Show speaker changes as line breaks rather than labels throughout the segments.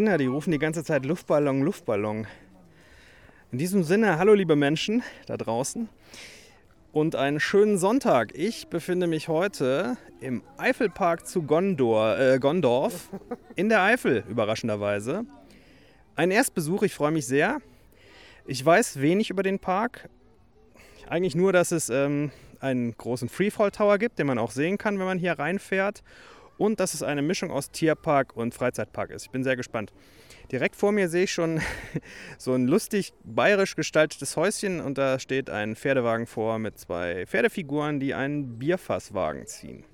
Kinder, die rufen die ganze Zeit Luftballon, Luftballon. In diesem Sinne, hallo liebe Menschen da draußen und einen schönen Sonntag. Ich befinde mich heute im Eifelpark zu Gondor, äh, Gondorf in der Eifel, überraschenderweise. Ein Erstbesuch, ich freue mich sehr. Ich weiß wenig über den Park. Eigentlich nur, dass es ähm, einen großen Freefall Tower gibt, den man auch sehen kann, wenn man hier reinfährt. Und dass es eine Mischung aus Tierpark und Freizeitpark ist. Ich bin sehr gespannt. Direkt vor mir sehe ich schon so ein lustig bayerisch gestaltetes Häuschen und da steht ein Pferdewagen vor mit zwei Pferdefiguren, die einen Bierfasswagen ziehen.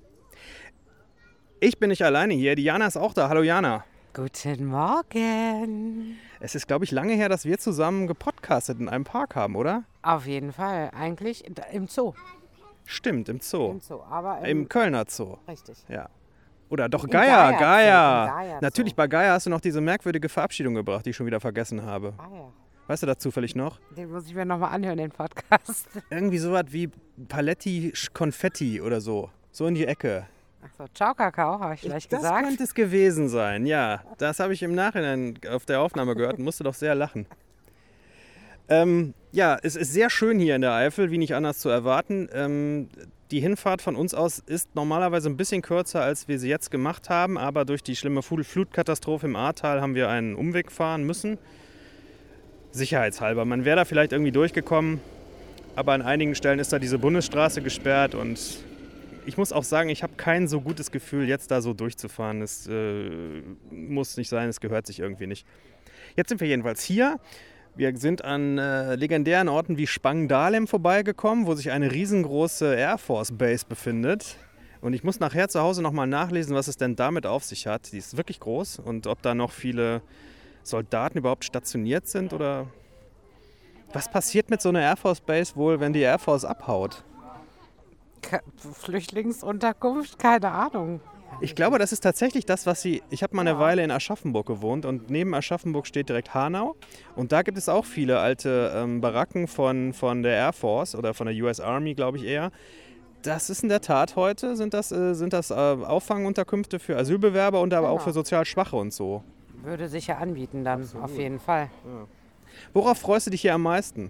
Ich bin nicht alleine hier, die Jana ist auch da. Hallo Jana.
Guten Morgen.
Es ist, glaube ich, lange her, dass wir zusammen gepodcastet in einem Park haben, oder?
Auf jeden Fall. Eigentlich im Zoo.
Stimmt, im Zoo.
Im Zoo, aber
im, im Kölner Zoo.
Richtig.
Ja. Oder doch
Geier-Zoo,
Geier.
im Geier-Zoo.
Natürlich, bei Geier hast du noch diese merkwürdige Verabschiedung gebracht, die ich schon wieder vergessen habe.
Ah ja.
Weißt du das zufällig noch?
Den muss ich mir nochmal anhören, den Podcast.
Irgendwie sowas wie Paletti Konfetti oder so. So in die Ecke.
Achso, Ciao Kakao, habe ich vielleicht
das
gesagt.
könnte es gewesen sein, ja. Das habe ich im Nachhinein auf der Aufnahme gehört und musste doch sehr lachen. Ähm, ja, es ist sehr schön hier in der Eifel, wie nicht anders zu erwarten. Ähm, die Hinfahrt von uns aus ist normalerweise ein bisschen kürzer, als wir sie jetzt gemacht haben, aber durch die schlimme Flut- Flutkatastrophe im Ahrtal haben wir einen Umweg fahren müssen. Sicherheitshalber. Man wäre da vielleicht irgendwie durchgekommen, aber an einigen Stellen ist da diese Bundesstraße gesperrt und ich muss auch sagen, ich habe kein so gutes Gefühl, jetzt da so durchzufahren. Es äh, muss nicht sein, es gehört sich irgendwie nicht. Jetzt sind wir jedenfalls hier. Wir sind an äh, legendären Orten wie Spangdahlem vorbeigekommen, wo sich eine riesengroße Air Force Base befindet. Und ich muss nachher zu Hause nochmal nachlesen, was es denn damit auf sich hat. Die ist wirklich groß und ob da noch viele Soldaten überhaupt stationiert sind oder was passiert mit so einer Air Force Base wohl, wenn die Air Force abhaut?
Flüchtlingsunterkunft, keine Ahnung.
Ich glaube, das ist tatsächlich das, was sie. Ich habe mal eine Weile in Aschaffenburg gewohnt und neben Aschaffenburg steht direkt Hanau. Und da gibt es auch viele alte ähm, Baracken von, von der Air Force oder von der US Army, glaube ich eher. Das ist in der Tat heute, sind das, äh, sind das äh, Auffangunterkünfte für Asylbewerber und aber auch
Genau.
für sozial Schwache und so.
Würde sich ja anbieten dann, auf jeden Fall.
Worauf freust du dich hier am meisten?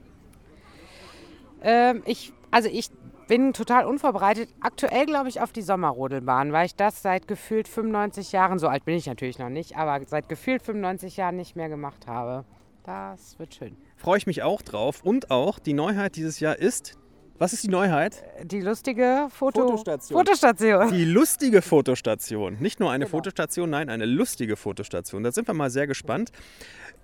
Ähm, ich, also ich bin total unvorbereitet. Aktuell glaube ich auf die Sommerrodelbahn, weil ich das seit gefühlt 95 Jahren, so alt bin ich natürlich noch nicht, aber seit gefühlt 95 Jahren nicht mehr gemacht habe. Das wird schön.
Freue ich mich auch drauf. Und auch die Neuheit dieses Jahr ist. Was ist die Neuheit?
Die lustige Foto
Fotostation.
Fotostation.
Die lustige Fotostation. Nicht nur eine
Genau.
Fotostation, nein, eine lustige Fotostation. Da sind wir mal sehr gespannt.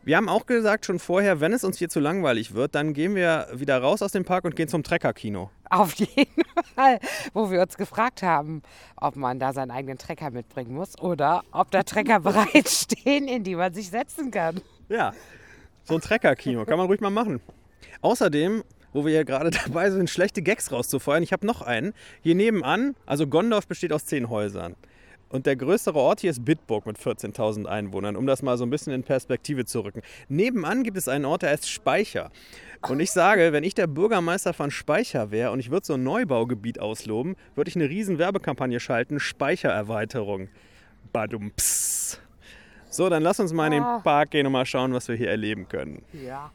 Wir haben auch gesagt schon vorher, wenn es uns hier zu langweilig wird, dann gehen wir wieder raus aus dem Park und gehen zum Trecker-Kino.
Auf jeden Fall. Wo wir uns gefragt haben, ob man da seinen eigenen Trecker mitbringen muss oder ob da Trecker bereitstehen, in die man sich setzen kann.
Ja, so ein Trecker-Kino kann man ruhig mal machen. Außerdem, wo wir hier gerade dabei sind, schlechte Gags rauszufeuern, ich habe noch einen. Hier nebenan, also Gondorf besteht aus zehn Häusern. Und der größere Ort hier ist Bitburg mit 14.000 Einwohnern, um das mal so ein bisschen in Perspektive zu rücken. Nebenan gibt es einen Ort, der heißt Speicher. Und ich sage, wenn ich der Bürgermeister von Speicher wäre und ich würde so ein Neubaugebiet ausloben, würde ich eine riesen Werbekampagne schalten, Speichererweiterung. Badumps. So, dann lass uns mal in den
Ah.
Park gehen und mal schauen, was wir hier erleben können.
Ja.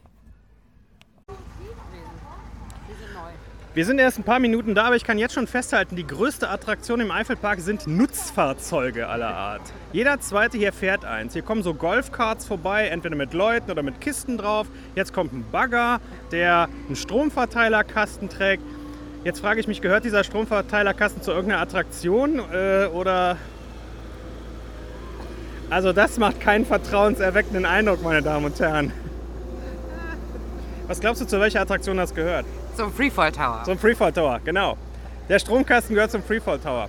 Wir sind erst ein paar Minuten da, aber ich kann jetzt schon festhalten, die größte Attraktion im Eifelpark sind Nutzfahrzeuge aller Art. Jeder zweite hier fährt eins. Hier kommen so Golfkarts vorbei, entweder mit Leuten oder mit Kisten drauf. Jetzt kommt ein Bagger, der einen Stromverteilerkasten trägt. Jetzt frage ich mich, gehört dieser Stromverteilerkasten zu irgendeiner Attraktion äh, oder... Also das macht keinen vertrauenserweckenden Eindruck, meine Damen und Herren. Was glaubst du, zu welcher Attraktion das gehört?
Zum Freefall Tower.
Zum Freefall Tower, genau. Der Stromkasten gehört zum Freefall Tower.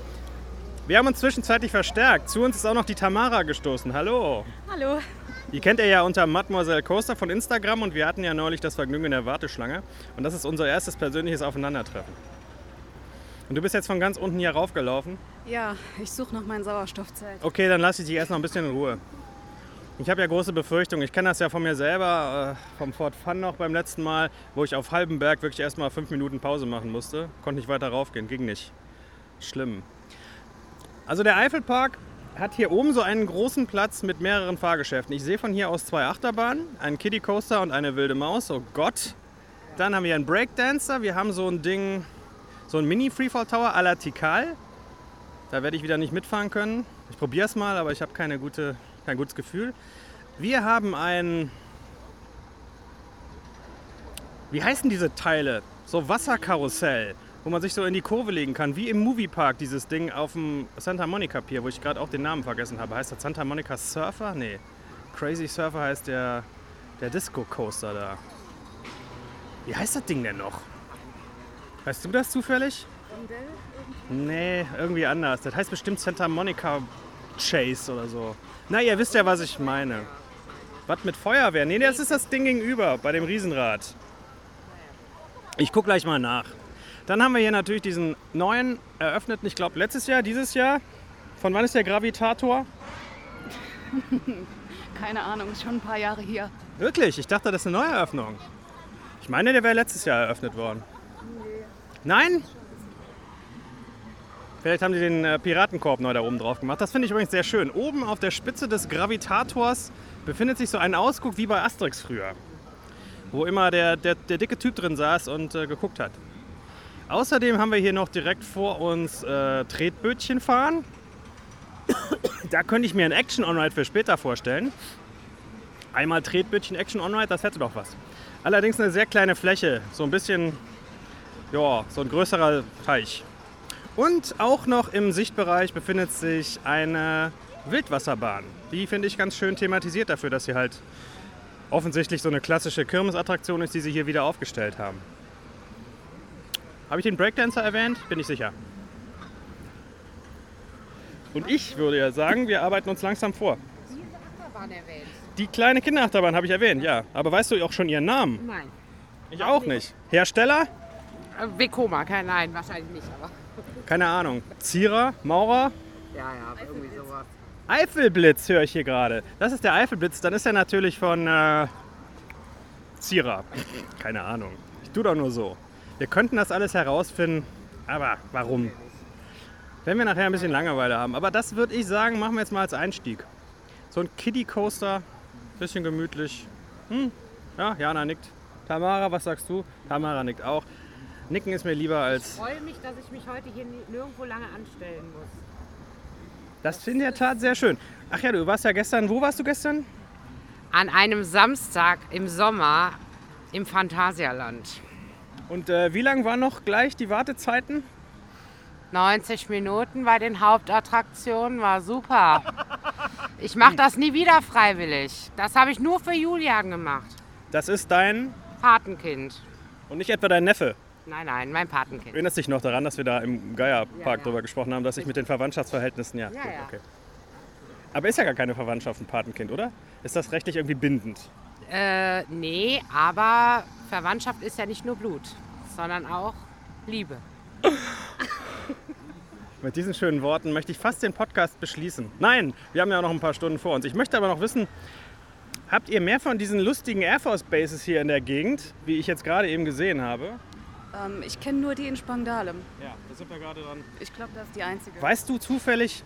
Wir haben uns zwischenzeitlich verstärkt. Zu uns ist auch noch die Tamara gestoßen. Hallo.
Hallo.
Die kennt ihr ja unter Mademoiselle Coaster von Instagram und wir hatten ja neulich das Vergnügen in der Warteschlange. Und das ist unser erstes persönliches Aufeinandertreffen. Und du bist jetzt von ganz unten hier raufgelaufen.
Ja, ich suche noch mein Sauerstoffzelt.
Okay, dann lasse ich dich erst noch ein bisschen in Ruhe. Ich habe ja große Befürchtungen. Ich kenne das ja von mir selber, äh, vom Fort Fun noch beim letzten Mal, wo ich auf halbem Berg wirklich erst mal fünf Minuten Pause machen musste. Konnte nicht weiter raufgehen, ging nicht. Schlimm. Also der Eifelpark hat hier oben so einen großen Platz mit mehreren Fahrgeschäften. Ich sehe von hier aus zwei Achterbahnen, einen Kiddie Coaster und eine wilde Maus. Oh Gott. Dann haben wir einen Breakdancer. Wir haben so ein Ding, so ein Mini Freefall Tower à la Tikal. Da werde ich wieder nicht mitfahren können. Ich probiere es mal, aber ich habe keine gute, kein gutes Gefühl. Wir haben ein. Wie heißen diese Teile? So Wasserkarussell, wo man sich so in die Kurve legen kann, wie im Moviepark, dieses Ding auf dem Santa Monica Pier, wo ich gerade auch den Namen vergessen habe. Heißt das Santa Monica Surfer? Nee. Crazy Surfer heißt der, der Disco Coaster da. Wie heißt das Ding denn noch? Weißt du das zufällig? Nee, irgendwie anders. Das heißt bestimmt Santa Monica Chase oder so. Na, ihr wisst ja, was ich meine. Was mit Feuerwehr? Nee, das ist das Ding gegenüber, bei dem Riesenrad. Ich gucke gleich mal nach. Dann haben wir hier natürlich diesen neuen eröffneten, ich glaube letztes Jahr, dieses Jahr. Von wann ist der Gravitator?
Keine Ahnung, ist schon ein paar Jahre hier.
Wirklich? Ich dachte, das ist eine Neueröffnung. Ich meine, der wäre letztes Jahr eröffnet worden. Nein? Vielleicht haben die den äh, Piratenkorb neu da oben drauf gemacht. Das finde ich übrigens sehr schön. Oben auf der Spitze des Gravitators befindet sich so ein Ausguck wie bei Asterix früher. Wo immer der, der, der dicke Typ drin saß und äh, geguckt hat. Außerdem haben wir hier noch direkt vor uns äh, Tretbötchen fahren. da könnte ich mir ein Action On-Ride für später vorstellen. Einmal Tretbötchen Action On-Ride, das hätte doch was. Allerdings eine sehr kleine Fläche. So ein bisschen, ja, so ein größerer Teich. Und auch noch im Sichtbereich befindet sich eine Wildwasserbahn. Die finde ich ganz schön thematisiert dafür, dass sie halt offensichtlich so eine klassische Kirmesattraktion ist, die sie hier wieder aufgestellt haben. Habe ich den Breakdancer erwähnt? Bin ich sicher. Und ich würde ja sagen, wir arbeiten uns langsam vor. Die kleine Kinderachterbahn habe ich erwähnt, ja. Aber weißt du auch schon ihren Namen?
Nein.
Ich auch nicht. Hersteller?
Äh, Vekoma, kein Nein, wahrscheinlich nicht, aber.
Keine Ahnung. Zierer? Maurer?
Ja, ja, irgendwie sowas.
Eifelblitz höre ich hier gerade. Das ist der Eifelblitz. Dann ist er natürlich von äh, Zierer. Keine Ahnung. Ich tue doch nur so. Wir könnten das alles herausfinden, aber warum? Wenn wir nachher ein bisschen Langeweile haben. Aber das würde ich sagen, machen wir jetzt mal als Einstieg. So ein Kiddie Coaster, bisschen gemütlich. Hm, ja, Jana nickt. Tamara, was sagst du? Tamara nickt auch. Nicken ist mir lieber
Ich
als.
freue mich, dass ich mich heute hier ni- nirgendwo lange anstellen muss.
Das ist in der Tat sehr schön. Ach ja, du warst ja gestern. Wo warst du gestern?
An einem Samstag im Sommer im Phantasialand.
Und äh, wie lang waren noch gleich die Wartezeiten?
90 Minuten bei den Hauptattraktionen war super. Ich mache das nie wieder freiwillig. Das habe ich nur für Julian gemacht.
Das ist dein
Patenkind.
und nicht etwa dein Neffe.
Nein, nein, mein Patenkind.
Erinnerst dich noch daran, dass wir da im Geierpark
Ja, ja.
drüber gesprochen haben, dass ich mit den Verwandtschaftsverhältnissen. Ja,
Ja,
gut,
ja.
okay. Aber ist ja gar keine Verwandtschaft ein Patenkind, oder? Ist das rechtlich irgendwie bindend?
Äh, nee, aber Verwandtschaft ist ja nicht nur Blut, sondern auch Liebe.
Mit diesen schönen Worten möchte ich fast den Podcast beschließen. Nein, wir haben ja noch ein paar Stunden vor uns. Ich möchte aber noch wissen, habt ihr mehr von diesen lustigen Air Force Bases hier in der Gegend, wie ich jetzt gerade eben gesehen habe?
Ähm, ich kenne nur die in Spangdalem.
Ja, da sind wir gerade dran.
Ich glaube, das ist die einzige.
Weißt du zufällig,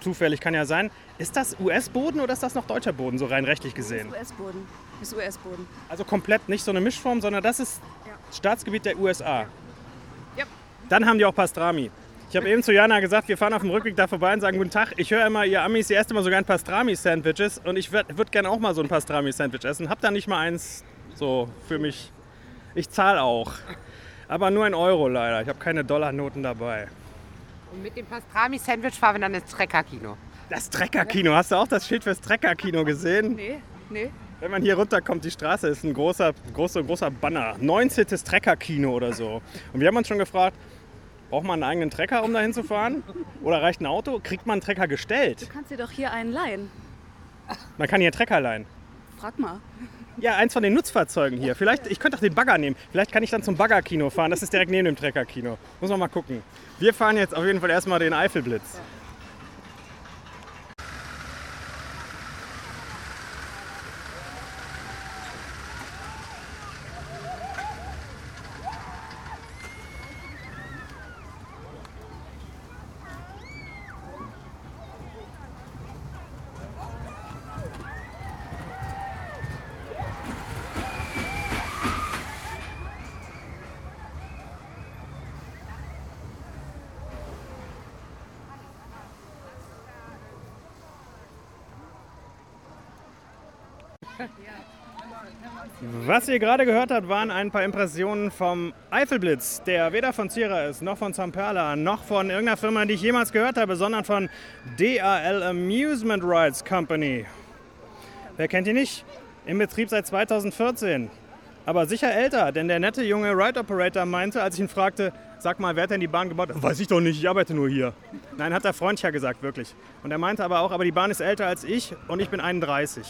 zufällig kann ja sein, ist das US-Boden oder ist das noch deutscher Boden, so rein rechtlich gesehen?
US-Boden. Ist US-Boden.
Also komplett nicht so eine Mischform, sondern das ist
Ja.
Staatsgebiet der USA.
Ja.
Dann haben die auch Pastrami. Ich habe eben zu Jana gesagt, wir fahren auf dem Rückweg da vorbei und sagen Guten Tag. Ich höre immer, ihr Amis, ihr esst immer so gern Pastrami-Sandwiches und ich würde würd gerne auch mal so ein Pastrami-Sandwich essen. Hab da nicht mal eins so für mich. Ich zahle auch. Aber nur ein Euro leider. Ich habe keine Dollarnoten dabei.
Und mit dem Pastrami-Sandwich fahren wir dann ins Trecker-Kino.
Das Trecker-Kino. Hast du auch das Schild fürs Trecker-Kino gesehen?
Nee, nee.
Wenn man hier runterkommt, die Straße ist ein großer, großer, großer Banner. 19. Trecker-Kino oder so. Und wir haben uns schon gefragt, braucht man einen eigenen Trecker, um da hinzufahren? Oder reicht ein Auto? Kriegt man einen Trecker gestellt?
Du kannst dir doch hier einen leihen.
Man kann hier einen Trecker leihen.
Frag mal.
Ja, eins von den Nutzfahrzeugen hier. Vielleicht, ich könnte auch den Bagger nehmen. Vielleicht kann ich dann zum Bagger-Kino fahren. Das ist direkt neben dem Trecker-Kino. Muss man mal gucken. Wir fahren jetzt auf jeden Fall erstmal den Eifelblitz. Was ihr gerade gehört habt, waren ein paar Impressionen vom Eifelblitz, der weder von Sierra ist, noch von Zamperla, noch von irgendeiner Firma, die ich jemals gehört habe, sondern von DAL Amusement Rides Company. Wer kennt die nicht? Im Betrieb seit 2014. Aber sicher älter, denn der nette junge Ride Operator meinte, als ich ihn fragte, sag mal, wer hat denn die Bahn gebaut? Weiß ich doch nicht, ich arbeite nur hier. Nein, hat der Freund ja gesagt, wirklich. Und er meinte aber auch, aber die Bahn ist älter als ich und ich bin 31.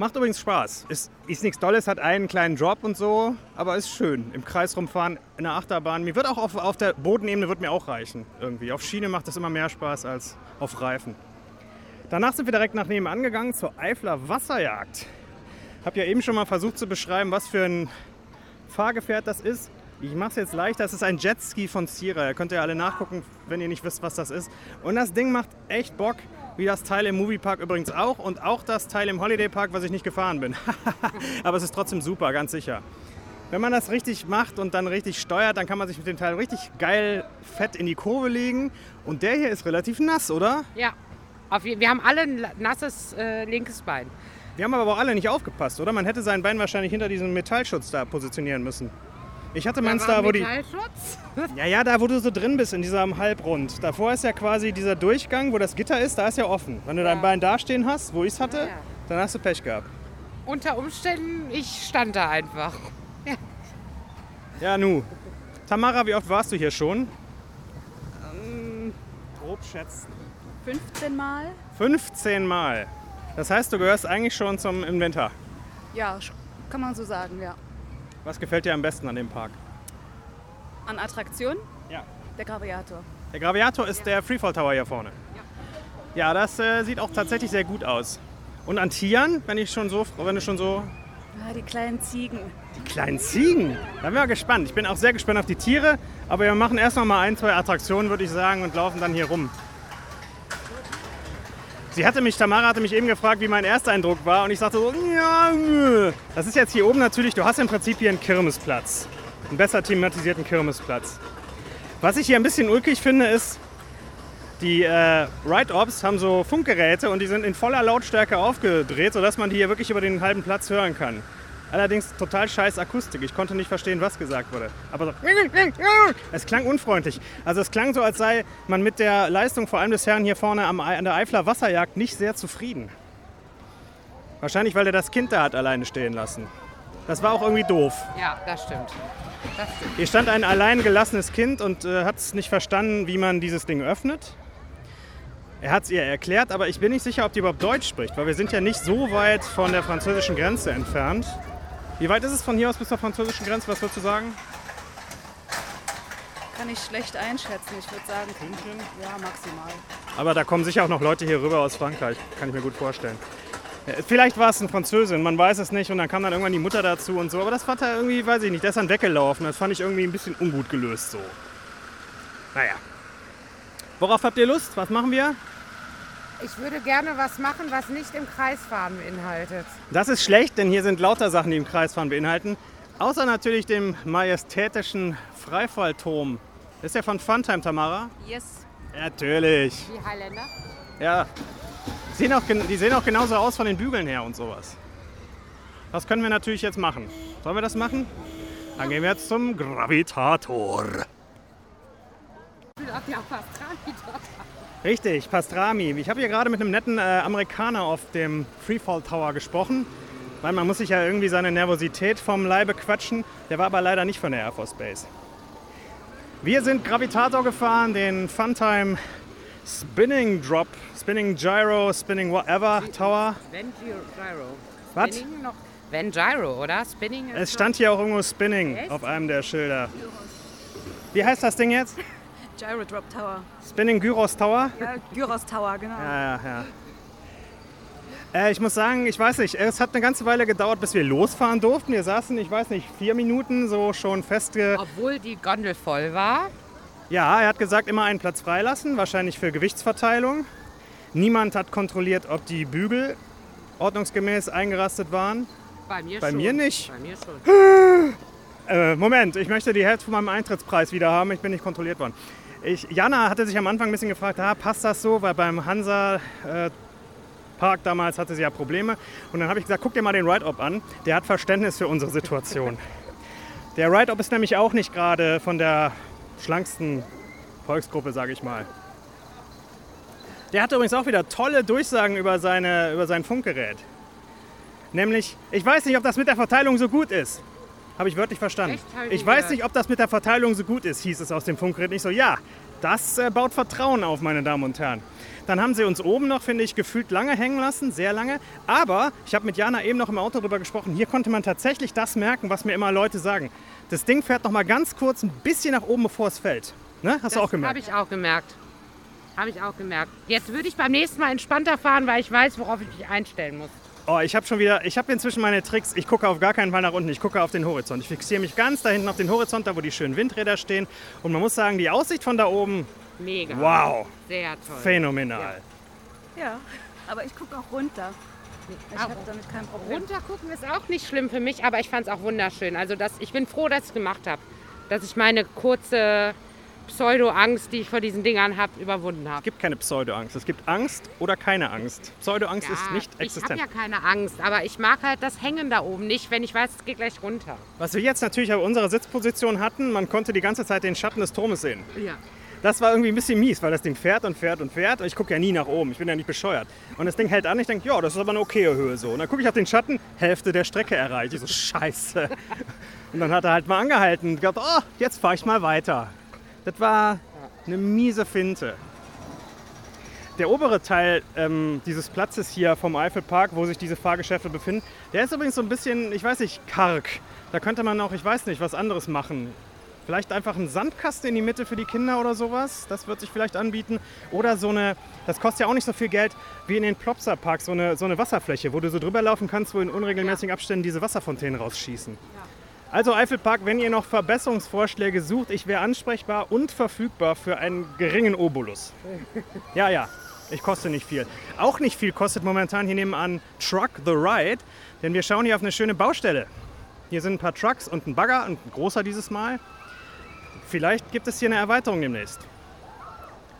Macht übrigens Spaß. Ist, ist nichts Dolles, hat einen kleinen Drop und so, aber ist schön. Im Kreis rumfahren, in der Achterbahn. Mir wird auch auf, auf der Bodenebene wird mir auch reichen. Irgendwie. Auf Schiene macht das immer mehr Spaß als auf Reifen. Danach sind wir direkt nach nebenan gegangen zur Eifler Wasserjagd. Hab ja eben schon mal versucht zu beschreiben, was für ein Fahrgefährt das ist. Ich mache es jetzt leicht. Das ist ein Jetski von Sierra. Könnt ihr alle nachgucken, wenn ihr nicht wisst, was das ist. Und das Ding macht echt Bock. Wie das Teil im Moviepark übrigens auch. Und auch das Teil im Holiday Park, was ich nicht gefahren bin. Aber es ist trotzdem super, ganz sicher. Wenn man das richtig macht und dann richtig steuert, dann kann man sich mit dem Teil richtig geil fett in die Kurve legen. Und der hier ist relativ nass, oder?
Ja. Auf, wir haben alle ein nasses äh, linkes Bein.
Wir haben aber auch alle nicht aufgepasst, oder? Man hätte sein Bein wahrscheinlich hinter diesem Metallschutz da positionieren müssen. Ich hatte meins da, wo die. Ja, ja, da wo du so drin bist in diesem Halbrund. Davor ist ja quasi dieser Durchgang, wo das Gitter ist, da ist ja offen. Wenn du dein
Ja.
Bein dastehen hast, wo ich es hatte,
Ja, ja.
dann hast du Pech gehabt.
Unter Umständen, ich stand da einfach.
Ja, nu. Tamara, wie oft warst du hier schon? grob schätzen.
15 Mal?
15 Mal. Das heißt, du gehörst eigentlich schon zum Inventar.
Ja, kann man so sagen, ja.
Was gefällt dir am besten an dem Park?
An Attraktion?
Ja.
Der Graviator.
Der Graviator ist der Freefall Tower hier vorne. Ja, das äh, sieht auch tatsächlich sehr gut aus. Und an Tieren, wenn ich schon so, wenn du schon so
Ah, die kleinen Ziegen.
die kleinen Ziegen. Da bin ich mal gespannt. Ich bin auch sehr gespannt auf die Tiere, aber wir machen erst noch mal ein, zwei Attraktionen, würde ich sagen, und laufen dann hier rum. Sie hatte mich, Tamara hatte mich eben gefragt, wie mein Ersteindruck war und ich sagte so, ja, nö. Das ist jetzt hier oben natürlich, du hast im Prinzip hier einen Kirmesplatz. Einen besser thematisierten Kirmesplatz. Was ich hier ein bisschen ulkig finde, ist, die äh, Ride-Ops haben so Funkgeräte und die sind in voller Lautstärke aufgedreht, sodass man die hier wirklich über den halben Platz hören kann. Allerdings total scheiß Akustik. Ich konnte nicht verstehen, was gesagt wurde. Aber so, es klang unfreundlich. Also es klang so, als sei man mit der Leistung vor allem des Herrn hier vorne am, an der Eifler Wasserjagd nicht sehr zufrieden. Wahrscheinlich, weil er das Kind da hat alleine stehen lassen. Das war auch irgendwie doof.
Ja, das stimmt. Das stimmt.
Hier stand ein allein gelassenes Kind und äh, hat es nicht verstanden, wie man dieses Ding öffnet. Er hat es ihr erklärt, aber ich bin nicht sicher, ob die überhaupt Deutsch spricht, weil wir sind ja nicht so weit von der französischen Grenze entfernt. Wie weit ist es von hier aus bis zur französischen Grenze? Was würdest du sagen?
Kann ich schlecht einschätzen. Ich würde sagen, ja, maximal.
Aber da kommen sicher auch noch Leute hier rüber aus Frankreich, kann ich mir gut vorstellen. Ja, Vielleicht war es eine Französin, man weiß es nicht und dann kam dann irgendwann die Mutter dazu und so, aber das fand er irgendwie, weiß ich nicht, der ist dann weggelaufen. Das fand ich irgendwie ein bisschen ungut gelöst so. Naja. Worauf habt ihr Lust? Was machen wir?
Ich würde gerne was machen, was nicht im Kreisfahren beinhaltet.
Das ist schlecht, denn hier sind lauter Sachen, die im Kreisfahren beinhalten. Außer natürlich dem majestätischen Freifallturm. Ist der von Funtime, Tamara?
Yes.
Natürlich.
Die Highlander?
Ja. Sehen auch, die sehen auch genauso aus von den Bügeln her und sowas. Das können wir natürlich jetzt machen. Sollen wir das machen? Dann gehen wir jetzt zum Gravitator. Richtig, Pastrami. Ich habe hier gerade mit einem netten äh, Amerikaner auf dem Freefall Tower gesprochen. Weil man muss sich ja irgendwie seine Nervosität vom Leibe quatschen. Der war aber leider nicht von der Air Force Base. Wir sind Gravitator gefahren, den Funtime Spinning Drop, Spinning Gyro, Spinning Whatever Tower.
Van Gyro.
Was?
Spinning noch? Van Gyro, oder? Spinning
Es stand hier auch irgendwo Spinning
Echt?
auf einem der Schilder. Wie heißt das Ding jetzt?
Gyro Drop Tower.
Spinning Gyros Tower?
Ja, Gyros Tower, genau.
Ja, ja, ja. Äh, ich muss sagen, ich weiß nicht, es hat eine ganze Weile gedauert, bis wir losfahren durften. Wir saßen, ich weiß nicht, vier Minuten so schon festge...
obwohl die Gondel voll war.
Ja, er hat gesagt, immer einen Platz freilassen, wahrscheinlich für Gewichtsverteilung. Niemand hat kontrolliert, ob die Bügel ordnungsgemäß eingerastet waren.
Bei mir
Bei
schon.
mir nicht.
Bei mir schon.
Äh, Moment, ich möchte die Hälfte von meinem Eintrittspreis wieder haben. Ich bin nicht kontrolliert worden. Ich, Jana hatte sich am Anfang ein bisschen gefragt, ah, passt das so? Weil beim Hansa äh, Park damals hatte sie ja Probleme. Und dann habe ich gesagt, guck dir mal den Ride-Op an. Der hat Verständnis für unsere Situation. Der Ride-Op ist nämlich auch nicht gerade von der schlanksten Volksgruppe, sage ich mal. Der hatte übrigens auch wieder tolle Durchsagen über, seine, über sein Funkgerät. Nämlich, ich weiß nicht, ob das mit der Verteilung so gut ist. Habe ich wörtlich verstanden.
Echt? Ich
Ich weiß nicht, ob das mit der Verteilung so gut ist, hieß es aus dem Funkgerät. Nicht so, ja, das äh, baut Vertrauen auf, meine Damen und Herren. Dann haben sie uns oben noch, finde ich, gefühlt lange hängen lassen, sehr lange. Aber ich habe mit Jana eben noch im Auto darüber gesprochen. Hier konnte man tatsächlich das merken, was mir immer Leute sagen. Das Ding fährt noch mal ganz kurz ein bisschen nach oben, bevor es fällt. Ne? Hast du auch gemerkt?
Habe ich auch gemerkt. Habe ich auch gemerkt. Jetzt würde ich beim nächsten Mal entspannter fahren, weil ich weiß, worauf ich mich einstellen muss.
Oh, ich habe schon wieder, ich habe inzwischen meine Tricks. Ich gucke auf gar keinen Fall nach unten, ich gucke auf den Horizont. Ich fixiere mich ganz da hinten auf den Horizont, da wo die schönen Windräder stehen. Und man muss sagen, die Aussicht von da oben,
Mega.
wow,
Sehr toll.
phänomenal.
Ja, aber ich gucke auch runter. Ich
Auch
habe damit kein Problem.
Runtergucken ist auch nicht schlimm für mich, aber ich fand es auch wunderschön. Also das, ich bin froh, dass ich es gemacht habe. Dass ich meine kurze Pseudo-Angst, die ich vor diesen Dingern habe, überwunden
Es
habe.
gibt keine Pseudo-Angst. Es gibt Angst oder keine Angst. Pseudo-Angst ist nicht
ich
existent.
habe ja keine Angst, aber ich mag halt das Hängen da oben nicht, wenn ich weiß, es geht gleich runter.
Was wir jetzt natürlich auf unserer Sitzposition hatten, man konnte die ganze Zeit den Schatten des Turmes sehen.
Ja.
Das war irgendwie ein bisschen mies, weil das Ding fährt und fährt und fährt. Und ich gucke ja nie nach oben, ich bin ja nicht bescheuert. Und das Ding hält an, ich denke, ja, das ist aber eine okaye Höhe so. Und dann gucke ich auf den Schatten, Hälfte der Strecke erreicht. Ich so, scheiße. Und dann hat er halt mal angehalten und gedacht, oh, jetzt fahre ich mal weiter. Das war eine miese Finte. Der obere Teil ähm, dieses Platzes hier vom Eifelpark, wo sich diese Fahrgeschäfte befinden, der ist übrigens so ein bisschen, ich weiß nicht, karg. Da könnte man auch, ich weiß nicht, was anderes machen. Vielleicht einfach einen Sandkasten in die Mitte für die Kinder oder sowas. Das wird sich vielleicht anbieten. Oder so eine, das kostet ja auch nicht so viel Geld wie in den Plopsa Park, so eine, so eine Wasserfläche, wo du so drüber laufen kannst, wo in unregelmäßigen Abständen diese Wasserfontänen rausschießen. Also Eifelpark, wenn ihr noch Verbesserungsvorschläge sucht, ich wäre ansprechbar und verfügbar für einen geringen Obolus. Ja, ja, ich koste nicht viel. Auch nicht viel kostet momentan hier nebenan Truck the Ride, denn wir schauen hier auf eine schöne Baustelle. Hier sind ein paar Trucks und ein Bagger und ein großer dieses Mal. Vielleicht gibt es hier eine Erweiterung demnächst.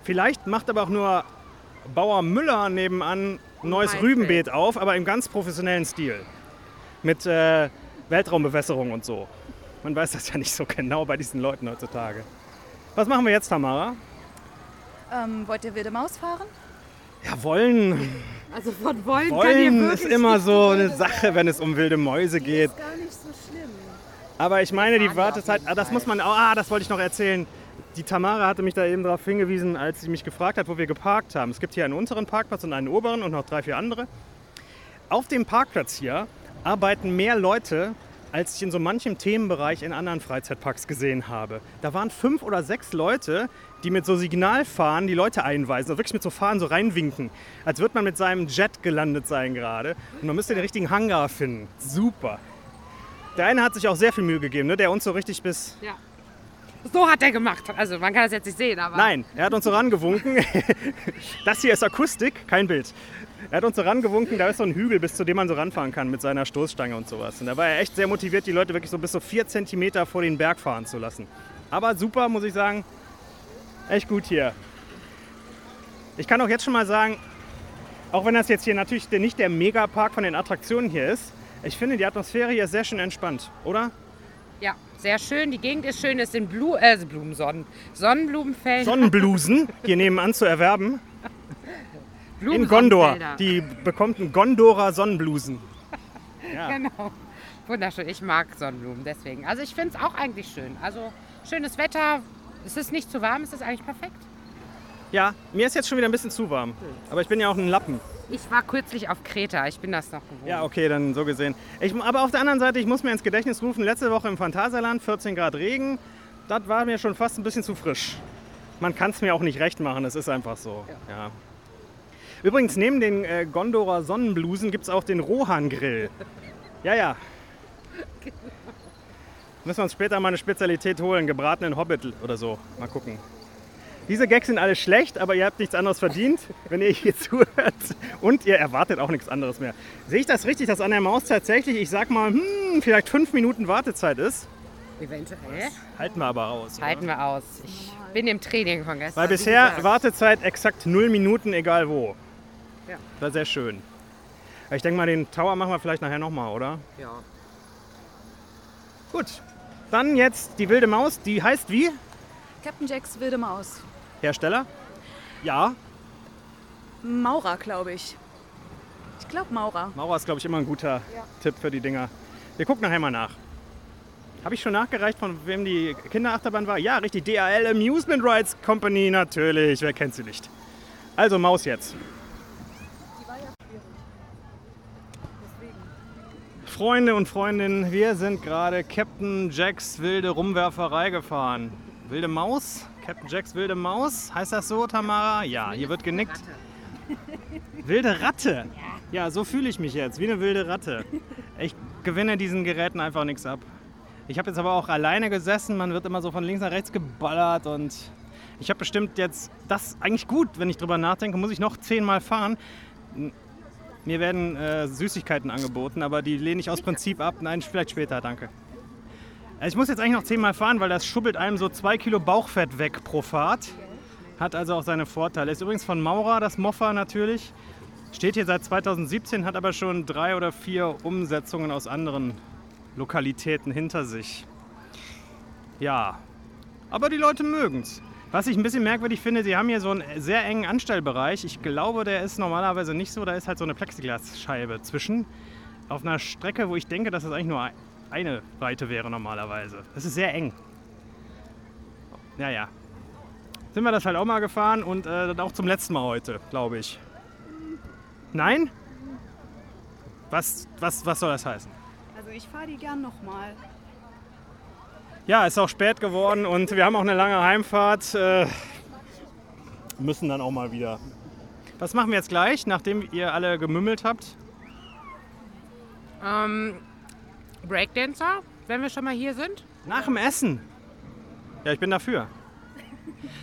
Vielleicht macht aber auch nur Bauer Müller nebenan ein neues. Rübenbeet auf, aber im ganz professionellen Stil. Mit äh, Weltraumbewässerung und so. Man weiß das ja nicht so genau bei diesen Leuten heutzutage. Was machen wir jetzt, Tamara?
Ähm, wollt ihr wilde Maus fahren?
Ja, wollen.
Also von wollen,
Wollen ist immer so eine Sache, wenn es um wilde Mäuse geht.
Gar nicht so schlimm.
Aber ich meine, die Wartezeit,
jeden
ah, das muss man, ah, das wollte ich noch erzählen. Die Tamara hatte mich da eben darauf hingewiesen, als sie mich gefragt hat, wo wir geparkt haben. Es gibt hier einen unteren Parkplatz und einen oberen und noch drei, vier andere. Auf dem Parkplatz hier arbeiten mehr Leute, als ich in so manchem Themenbereich in anderen Freizeitparks gesehen habe. Da waren fünf oder sechs Leute, die mit so Signalfahren die Leute einweisen, also wirklich mit so Fahren so reinwinken, als würde man mit seinem Jet gelandet sein gerade. Und man müsste den richtigen Hangar finden. Super. Der eine hat sich auch sehr viel Mühe gegeben, ne? der uns so richtig bis.
Ja. So hat er gemacht. Also man kann das jetzt nicht sehen, aber.
Nein, er hat uns so rangewunken. Das hier ist Akustik, kein Bild. Er hat uns so rangewunken, da ist so ein Hügel, bis zu dem man so ranfahren kann mit seiner Stoßstange und sowas. Und da war er echt sehr motiviert, die Leute wirklich so bis so vier Zentimeter vor den Berg fahren zu lassen. Aber super, muss ich sagen. Echt gut hier. Ich kann auch jetzt schon mal sagen, auch wenn das jetzt hier natürlich nicht der Megapark von den Attraktionen hier ist, ich finde die Atmosphäre hier sehr schön entspannt, oder?
Ja, sehr schön. Die Gegend ist schön. Es sind Blu äh, Blumensonnen. Sonnenblumenfelder.
Sonnenblusen hier nebenan zu erwerben. In Gondor. Die bekommt einen Gondorer Sonnenblusen. Ja.
Genau. Wunderschön. Ich mag Sonnenblumen deswegen. Also ich finde es auch eigentlich schön. Also schönes Wetter. Es ist nicht zu warm. Es ist eigentlich perfekt.
ja, mir ist jetzt schon wieder ein bisschen zu warm. Aber ich bin ja auch ein Lappen.
Ich war kürzlich auf Kreta. Ich bin das noch gewohnt.
Ja, okay, dann so gesehen. Ich, aber auf der anderen Seite, ich muss mir ins Gedächtnis rufen, letzte Woche im Phantasialand, 14 Grad Regen, das war mir schon fast ein bisschen zu frisch. Man kann es mir auch nicht recht machen, es ist einfach so. Ja. Übrigens, neben den äh, Gondorer Sonnenblusen gibt es auch den Rohan-Grill. Ja, ja. Müssen wir uns später mal eine Spezialität holen, gebratenen Hobbit oder so. Mal gucken. Diese Gags sind alle schlecht, aber ihr habt nichts anderes verdient, wenn ihr hier zuhört. Und ihr erwartet auch nichts anderes mehr. Sehe ich das richtig, dass an der Maus tatsächlich, ich sag mal, hm, vielleicht fünf Minuten Wartezeit ist?
Eventuell.
Halten wir aber aus. oder?
Halten wir aus. Ich bin im Training von gestern.
Weil bisher. Wartezeit exakt null Minuten, egal wo.
Ja.
War sehr schön. Ich denke mal, den Tower machen wir vielleicht nachher nochmal, oder?
Ja.
Gut. Dann jetzt die wilde Maus. Die heißt wie?
Captain Jacks wilde Maus.
Hersteller? Ja.
Maurer, glaube ich. Ich glaube Maurer.
Maurer ist, glaube ich, immer ein guter Tipp für die Dinger. Wir gucken nachher mal nach. Habe ich schon nachgereicht, von wem die Kinderachterbahn war? Ja, richtig. DAL Amusement Rides Company, natürlich. Wer kennt sie nicht? Also Maus jetzt. Freunde und Freundinnen, wir sind gerade Captain Jacks wilde Rumwerferei gefahren. Wilde Maus? Captain Jacks wilde Maus? Heißt das so, Tamara? Ja, hier wird genickt. Wilde Ratte? Ja, so fühle ich mich jetzt, wie eine wilde Ratte. Ich gewinne diesen Geräten einfach nichts ab. Ich habe jetzt aber auch alleine gesessen, man wird immer so von links nach rechts geballert und ich habe bestimmt jetzt, das eigentlich gut, wenn ich drüber nachdenke, muss ich noch zehnmal fahren. Mir werden äh, Süßigkeiten angeboten, aber die lehne ich aus Prinzip ab. Nein, vielleicht später, danke. Also Ich muss jetzt eigentlich noch zehnmal fahren, weil das schubbelt einem so zwei Kilo Bauchfett weg pro Fahrt. Hat also auch seine Vorteile. Ist übrigens von Maurer, das Moffa natürlich. Steht hier seit 2017, hat aber schon drei oder vier Umsetzungen aus anderen Lokalitäten hinter sich. Ja, aber die Leute mögen's. Was ich ein bisschen merkwürdig finde, sie haben hier so einen sehr engen Anstellbereich. Ich glaube, der ist normalerweise nicht so. Da ist halt so eine Plexiglasscheibe zwischen. Auf einer Strecke, wo ich denke, dass das eigentlich nur eine Weite wäre normalerweise. Das ist sehr eng. Naja. Sind wir das halt auch mal gefahren und äh, auch zum letzten Mal heute, glaube ich. Nein? Was, was, was soll das heißen?
Also ich fahre die gern nochmal.
Ja, ist auch spät geworden und wir haben auch eine lange Heimfahrt. Äh, müssen dann auch mal wieder. Was machen wir jetzt gleich, nachdem ihr alle gemümmelt habt?
Ähm, Breakdancer, wenn wir schon mal hier sind.
Nach dem Essen. Ja, ich bin dafür.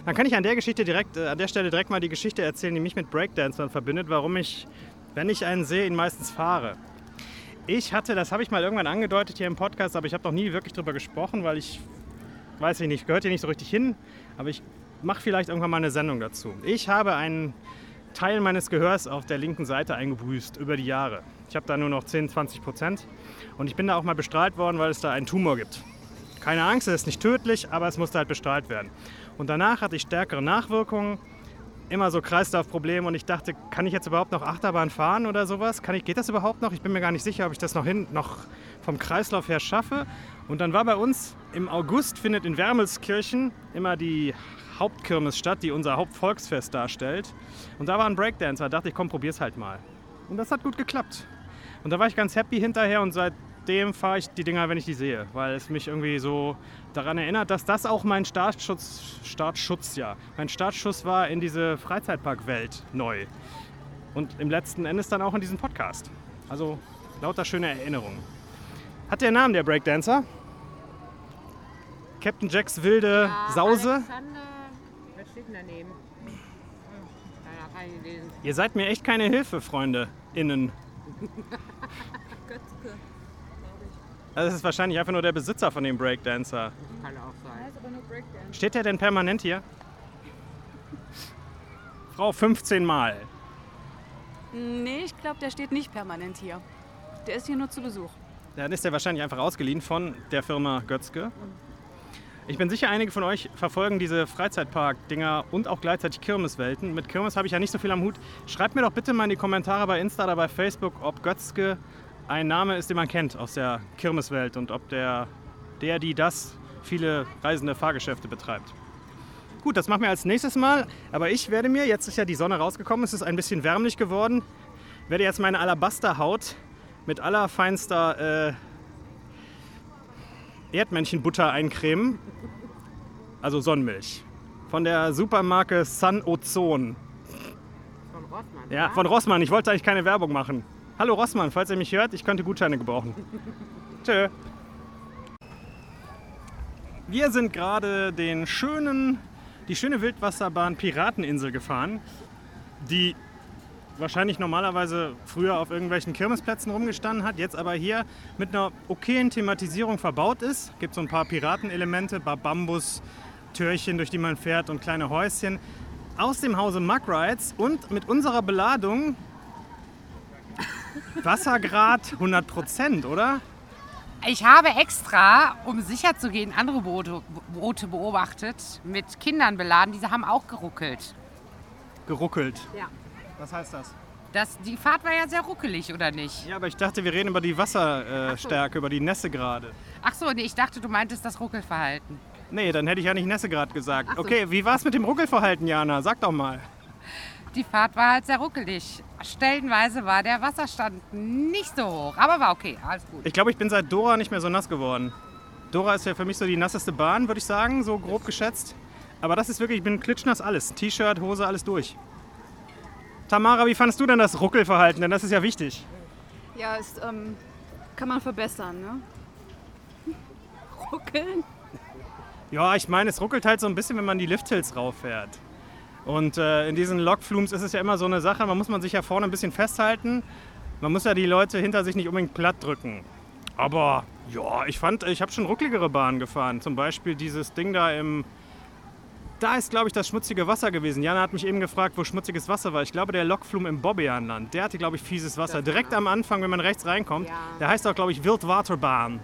Dann kann ich an der Geschichte direkt, äh, an der Stelle direkt mal die Geschichte erzählen, die mich mit Breakdancern verbindet, warum ich, wenn ich einen sehe, ihn meistens fahre. Ich hatte, das habe ich mal irgendwann angedeutet hier im Podcast, aber ich habe noch nie wirklich drüber gesprochen, weil ich, weiß ich nicht, gehört hier nicht so richtig hin, aber ich mache vielleicht irgendwann mal eine Sendung dazu. Ich habe einen Teil meines Gehörs auf der linken Seite eingebüßt über die Jahre. Ich habe da nur noch 10, 20 Prozent und ich bin da auch mal bestrahlt worden, weil es da einen Tumor gibt. Keine Angst, es ist nicht tödlich, aber es musste halt bestrahlt werden. Und danach hatte ich stärkere Nachwirkungen, immer so Kreislaufprobleme und ich dachte, kann ich jetzt überhaupt noch Achterbahn fahren oder sowas? Kann ich, geht das überhaupt noch? Ich bin mir gar nicht sicher, ob ich das noch, hin, noch vom Kreislauf her schaffe. Und dann war bei uns im August findet in Wermelskirchen immer die Hauptkirmes statt, die unser Hauptvolksfest darstellt. Und da war ein Breakdancer, da dachte ich, komm, probier's halt mal. Und das hat gut geklappt. Und da war ich ganz happy hinterher und seitdem fahre ich die Dinger, wenn ich die sehe, weil es mich irgendwie so daran erinnert, dass das auch mein Startschutz, Startschutz ja, mein Startschuss war in diese Freizeitparkwelt neu. Und im letzten Endes dann auch in diesem Podcast. Also lauter schöne Erinnerungen. Hat der Namen der Breakdancer? Captain Jacks wilde Sause?
Alexander, was steht denn daneben? Hm.
Ihr seid mir echt keine Hilfe, Freunde. Innen. Also das ist wahrscheinlich einfach nur der Besitzer von dem Breakdancer.
Kann auch sein.
Steht der denn permanent hier? Frau 15 Mal.
Nee, ich glaube, der steht nicht permanent hier. Der ist hier nur zu Besuch.
Dann ist der wahrscheinlich einfach ausgeliehen von der Firma Götzke. Ich bin sicher, einige von euch verfolgen diese Freizeitpark-Dinger und auch gleichzeitig Kirmeswelten. Mit Kirmes habe ich ja nicht so viel am Hut. Schreibt mir doch bitte mal in die Kommentare bei Insta oder bei Facebook, ob Götzke ein Name ist, den man kennt aus der Kirmeswelt und ob der, der, die das viele reisende Fahrgeschäfte betreibt. Gut, das machen wir als nächstes Mal. Aber ich werde mir, jetzt ist ja die Sonne rausgekommen, es ist ein bisschen wärmlich geworden, werde jetzt meine Alabasterhaut mit allerfeinster äh, Erdmännchenbutter eincremen. Also Sonnenmilch. Von der Supermarke Sun Ozon.
Von Rossmann.
Ja, von Rossmann. Ich wollte eigentlich keine Werbung machen. Hallo Rossmann, falls ihr mich hört, ich könnte Gutscheine gebrauchen. Tschö. Wir sind gerade den schönen, die schöne Wildwasserbahn Pirateninsel gefahren, die wahrscheinlich normalerweise früher auf irgendwelchen Kirmesplätzen rumgestanden hat, jetzt aber hier mit einer okayen Thematisierung verbaut ist. Gibt so ein paar Piratenelemente, paar Bambus-Türchen, durch die man fährt und kleine Häuschen. Aus dem Hause Mug Rides und mit unserer Beladung Wassergrad 100 Prozent, oder?
Ich habe extra, um sicher zu gehen, andere Boote, Boote beobachtet, mit Kindern beladen. Diese haben auch geruckelt.
Geruckelt.
Ja.
Was heißt das?
Das, die Fahrt war ja sehr ruckelig, oder nicht?
Ja, aber ich dachte, wir reden über die Wasserstärke, über die Nässe gerade.
Ach so, nee, ich dachte, du meintest das Ruckelverhalten.
Nee, dann hätte ich ja nicht Nässe gerade gesagt.
So.
Okay, wie war's mit dem Ruckelverhalten, Jana? Sag doch mal.
Die Fahrt war halt sehr ruckelig. Stellenweise war der Wasserstand nicht so hoch, aber war okay, alles gut.
Ich glaube, ich bin seit Dora nicht mehr so nass geworden. Dora ist ja für mich so die nasseste Bahn, würde ich sagen, so grob geschätzt. Aber das ist wirklich, ich bin klitschnass alles. T-Shirt, Hose, alles durch. Tamara, wie fandest du denn das Ruckelverhalten? Denn das ist ja wichtig.
Ja, ist, ähm, kann man verbessern, ne? Ruckeln?
Ja, ich meine, es ruckelt halt so ein bisschen, wenn man die Lifthills rauffährt. Und äh, in diesen Lokflumes ist es ja immer so eine Sache, man muss man sich ja vorne ein bisschen festhalten. Man muss ja die Leute hinter sich nicht unbedingt platt drücken. Aber ja, ich fand, ich habe schon ruckligere Bahnen gefahren. Zum Beispiel dieses Ding da im. Da ist, glaube ich, das schmutzige Wasser gewesen. Jana hat mich eben gefragt, wo schmutziges Wasser war. Ich glaube, der Lokflum im Bobbejaanland, der hatte, glaube ich, fieses Wasser. Direkt am Anfang, wenn man rechts reinkommt.
Ja.
Der heißt auch, glaube ich, Wildwaterbahn.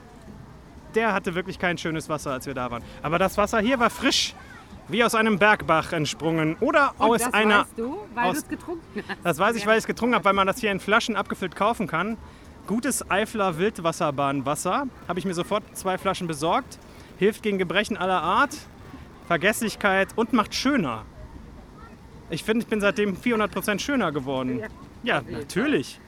Der hatte wirklich kein schönes Wasser, als wir da waren. Aber das Wasser hier war frisch, wie aus einem Bergbach entsprungen. Oder
Und
aus
das
einer.
weißt du, weil du es getrunken hast.
Das weiß ich, weil ich es getrunken habe, weil man das hier in Flaschen abgefüllt kaufen kann. Gutes Eifler Wildwasserbahnwasser. Habe ich mir sofort zwei Flaschen besorgt. Hilft gegen Gebrechen aller Art, Vergesslichkeit und macht schöner. Ich finde, ich bin seitdem 400% schöner geworden. Ja, natürlich.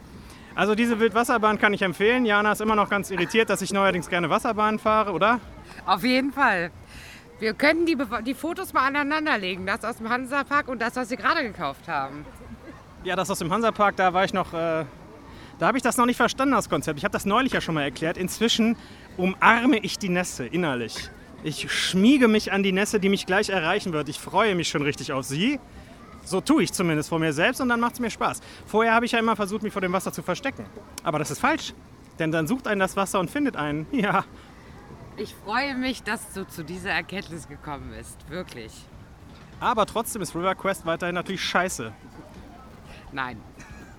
Also diese Wildwasserbahn kann ich empfehlen. Jana ist immer noch ganz irritiert, dass ich neuerdings gerne Wasserbahn fahre, oder?
Auf jeden Fall. Wir können die, die Fotos mal aneinanderlegen. Das aus dem Hansapark und das, was wir gerade gekauft haben.
Ja, das aus dem Hansapark, da war ich noch. Äh, da habe ich das noch nicht verstanden, das Konzept. Ich habe das neulich ja schon mal erklärt. Inzwischen umarme ich die Nässe innerlich. Ich schmiege mich an die Nässe, die mich gleich erreichen wird. Ich freue mich schon richtig auf sie. So tue ich zumindest vor mir selbst und dann macht es mir Spaß. Vorher habe ich ja immer versucht, mich vor dem Wasser zu verstecken. Aber das ist falsch. Denn dann sucht einen das Wasser und findet einen. Ja,
Ich freue mich, dass du zu dieser Erkenntnis gekommen bist. Wirklich.
aber trotzdem ist River Quest weiterhin natürlich scheiße.
Nein.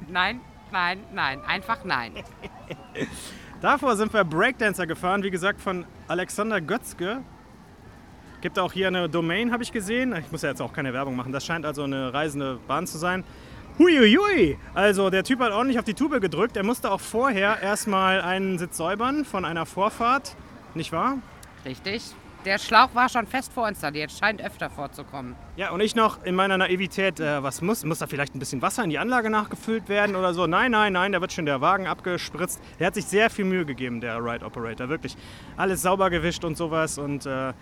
Nein, nein, nein. Einfach nein.
Davor sind wir Breakdancer gefahren, wie gesagt, von Alexander Götzke. Gibt auch hier eine Domain, habe ich gesehen. Ich muss ja jetzt auch keine Werbung machen. Das scheint also eine reisende Bahn zu sein. Huiuiui! Also der Typ hat ordentlich auf die Tube gedrückt. Er musste auch vorher erstmal einen Sitz säubern von einer Vorfahrt. Nicht wahr?
Richtig. Der Schlauch war schon fest vorinstalliert. Scheint öfter vorzukommen.
Ja, und ich noch in meiner Naivität, äh, was muss? Muss da vielleicht ein bisschen Wasser in die Anlage nachgefüllt werden oder so? Nein, nein, nein, da wird schon der Wagen abgespritzt. Der hat sich sehr viel Mühe gegeben, der Ride Operator, wirklich. Alles sauber gewischt und sowas. Und äh,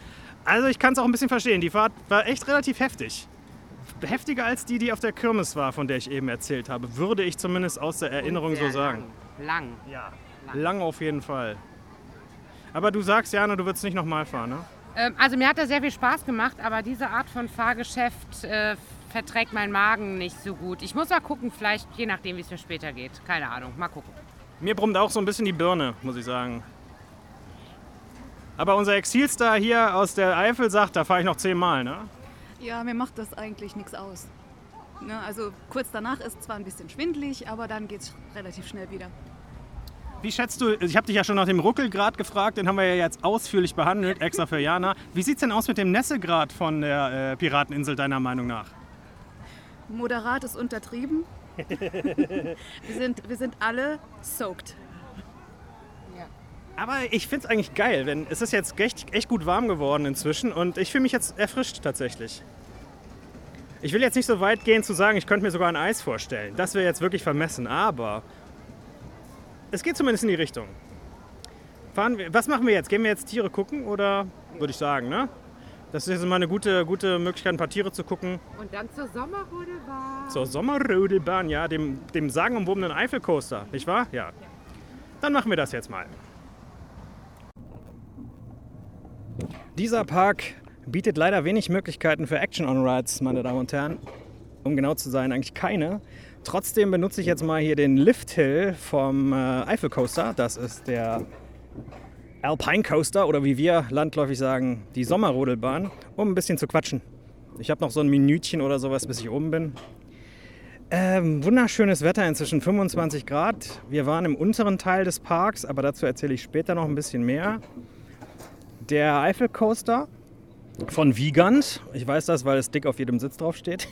also ich kann es auch ein bisschen verstehen. Die Fahrt war echt relativ heftig. Heftiger als die, die auf der Kirmes war, von der ich eben erzählt habe, würde ich zumindest aus der Erinnerung
Und
so sagen.
Lang. lang.
Ja, lang auf jeden Fall. Aber du sagst, Jana, du würdest nicht nochmal fahren, ne?
Ähm, also mir hat das sehr viel Spaß gemacht, aber diese Art von Fahrgeschäft äh, verträgt mein Magen nicht so gut. Ich muss mal gucken, vielleicht je nachdem, wie es mir später geht. Keine Ahnung, mal gucken.
Mir brummt auch so ein bisschen die Birne, muss ich sagen. Aber unser Exilstar hier aus der Eifel sagt, da fahre ich noch zehnmal, ne?
Ja, mir macht das eigentlich nichts aus. Ne, also kurz danach ist zwar ein bisschen schwindlig, aber dann geht's relativ schnell wieder.
Wie schätzt du, ich habe dich ja schon nach dem Ruckelgrad gefragt, den haben wir ja jetzt ausführlich behandelt, extra für Jana. Wie sieht's denn aus mit dem Nässegrad von der äh, Pirateninsel deiner Meinung nach?
Moderat ist untertrieben. wir, sind, wir sind alle soaked.
Aber ich finde es eigentlich geil, denn es ist jetzt echt, echt gut warm geworden inzwischen und ich fühle mich jetzt erfrischt tatsächlich. Ich will jetzt nicht so weit gehen zu sagen, ich könnte mir sogar ein Eis vorstellen. Das wäre jetzt wirklich vermessen, aber es geht zumindest in die Richtung. Fahren wir, was machen wir jetzt? Gehen wir jetzt Tiere gucken oder würde ich sagen, ne? Das ist jetzt mal eine gute, gute Möglichkeit, ein paar Tiere zu gucken.
Und dann zur Sommerrodelbahn.
Zur Sommerrodelbahn, ja, dem, dem sagenumwobenen Eifelcoaster, nicht wahr? Ja. Dann machen wir das jetzt mal. Dieser Park bietet leider wenig Möglichkeiten für Action-on-Rides, meine Damen und Herren. Um genau zu sein, eigentlich keine. Trotzdem benutze ich jetzt mal hier den Lift Hill vom äh, Eiffel Coaster. Das ist der Alpine Coaster oder wie wir landläufig sagen, die Sommerrodelbahn, um ein bisschen zu quatschen. Ich habe noch so ein Minütchen oder sowas, bis ich oben bin. Ähm, wunderschönes Wetter, inzwischen 25 Grad. Wir waren im unteren Teil des Parks, aber dazu erzähle ich später noch ein bisschen mehr. Der Eiffel Coaster von Wiegand, ich weiß das, weil es dick auf jedem Sitz drauf steht,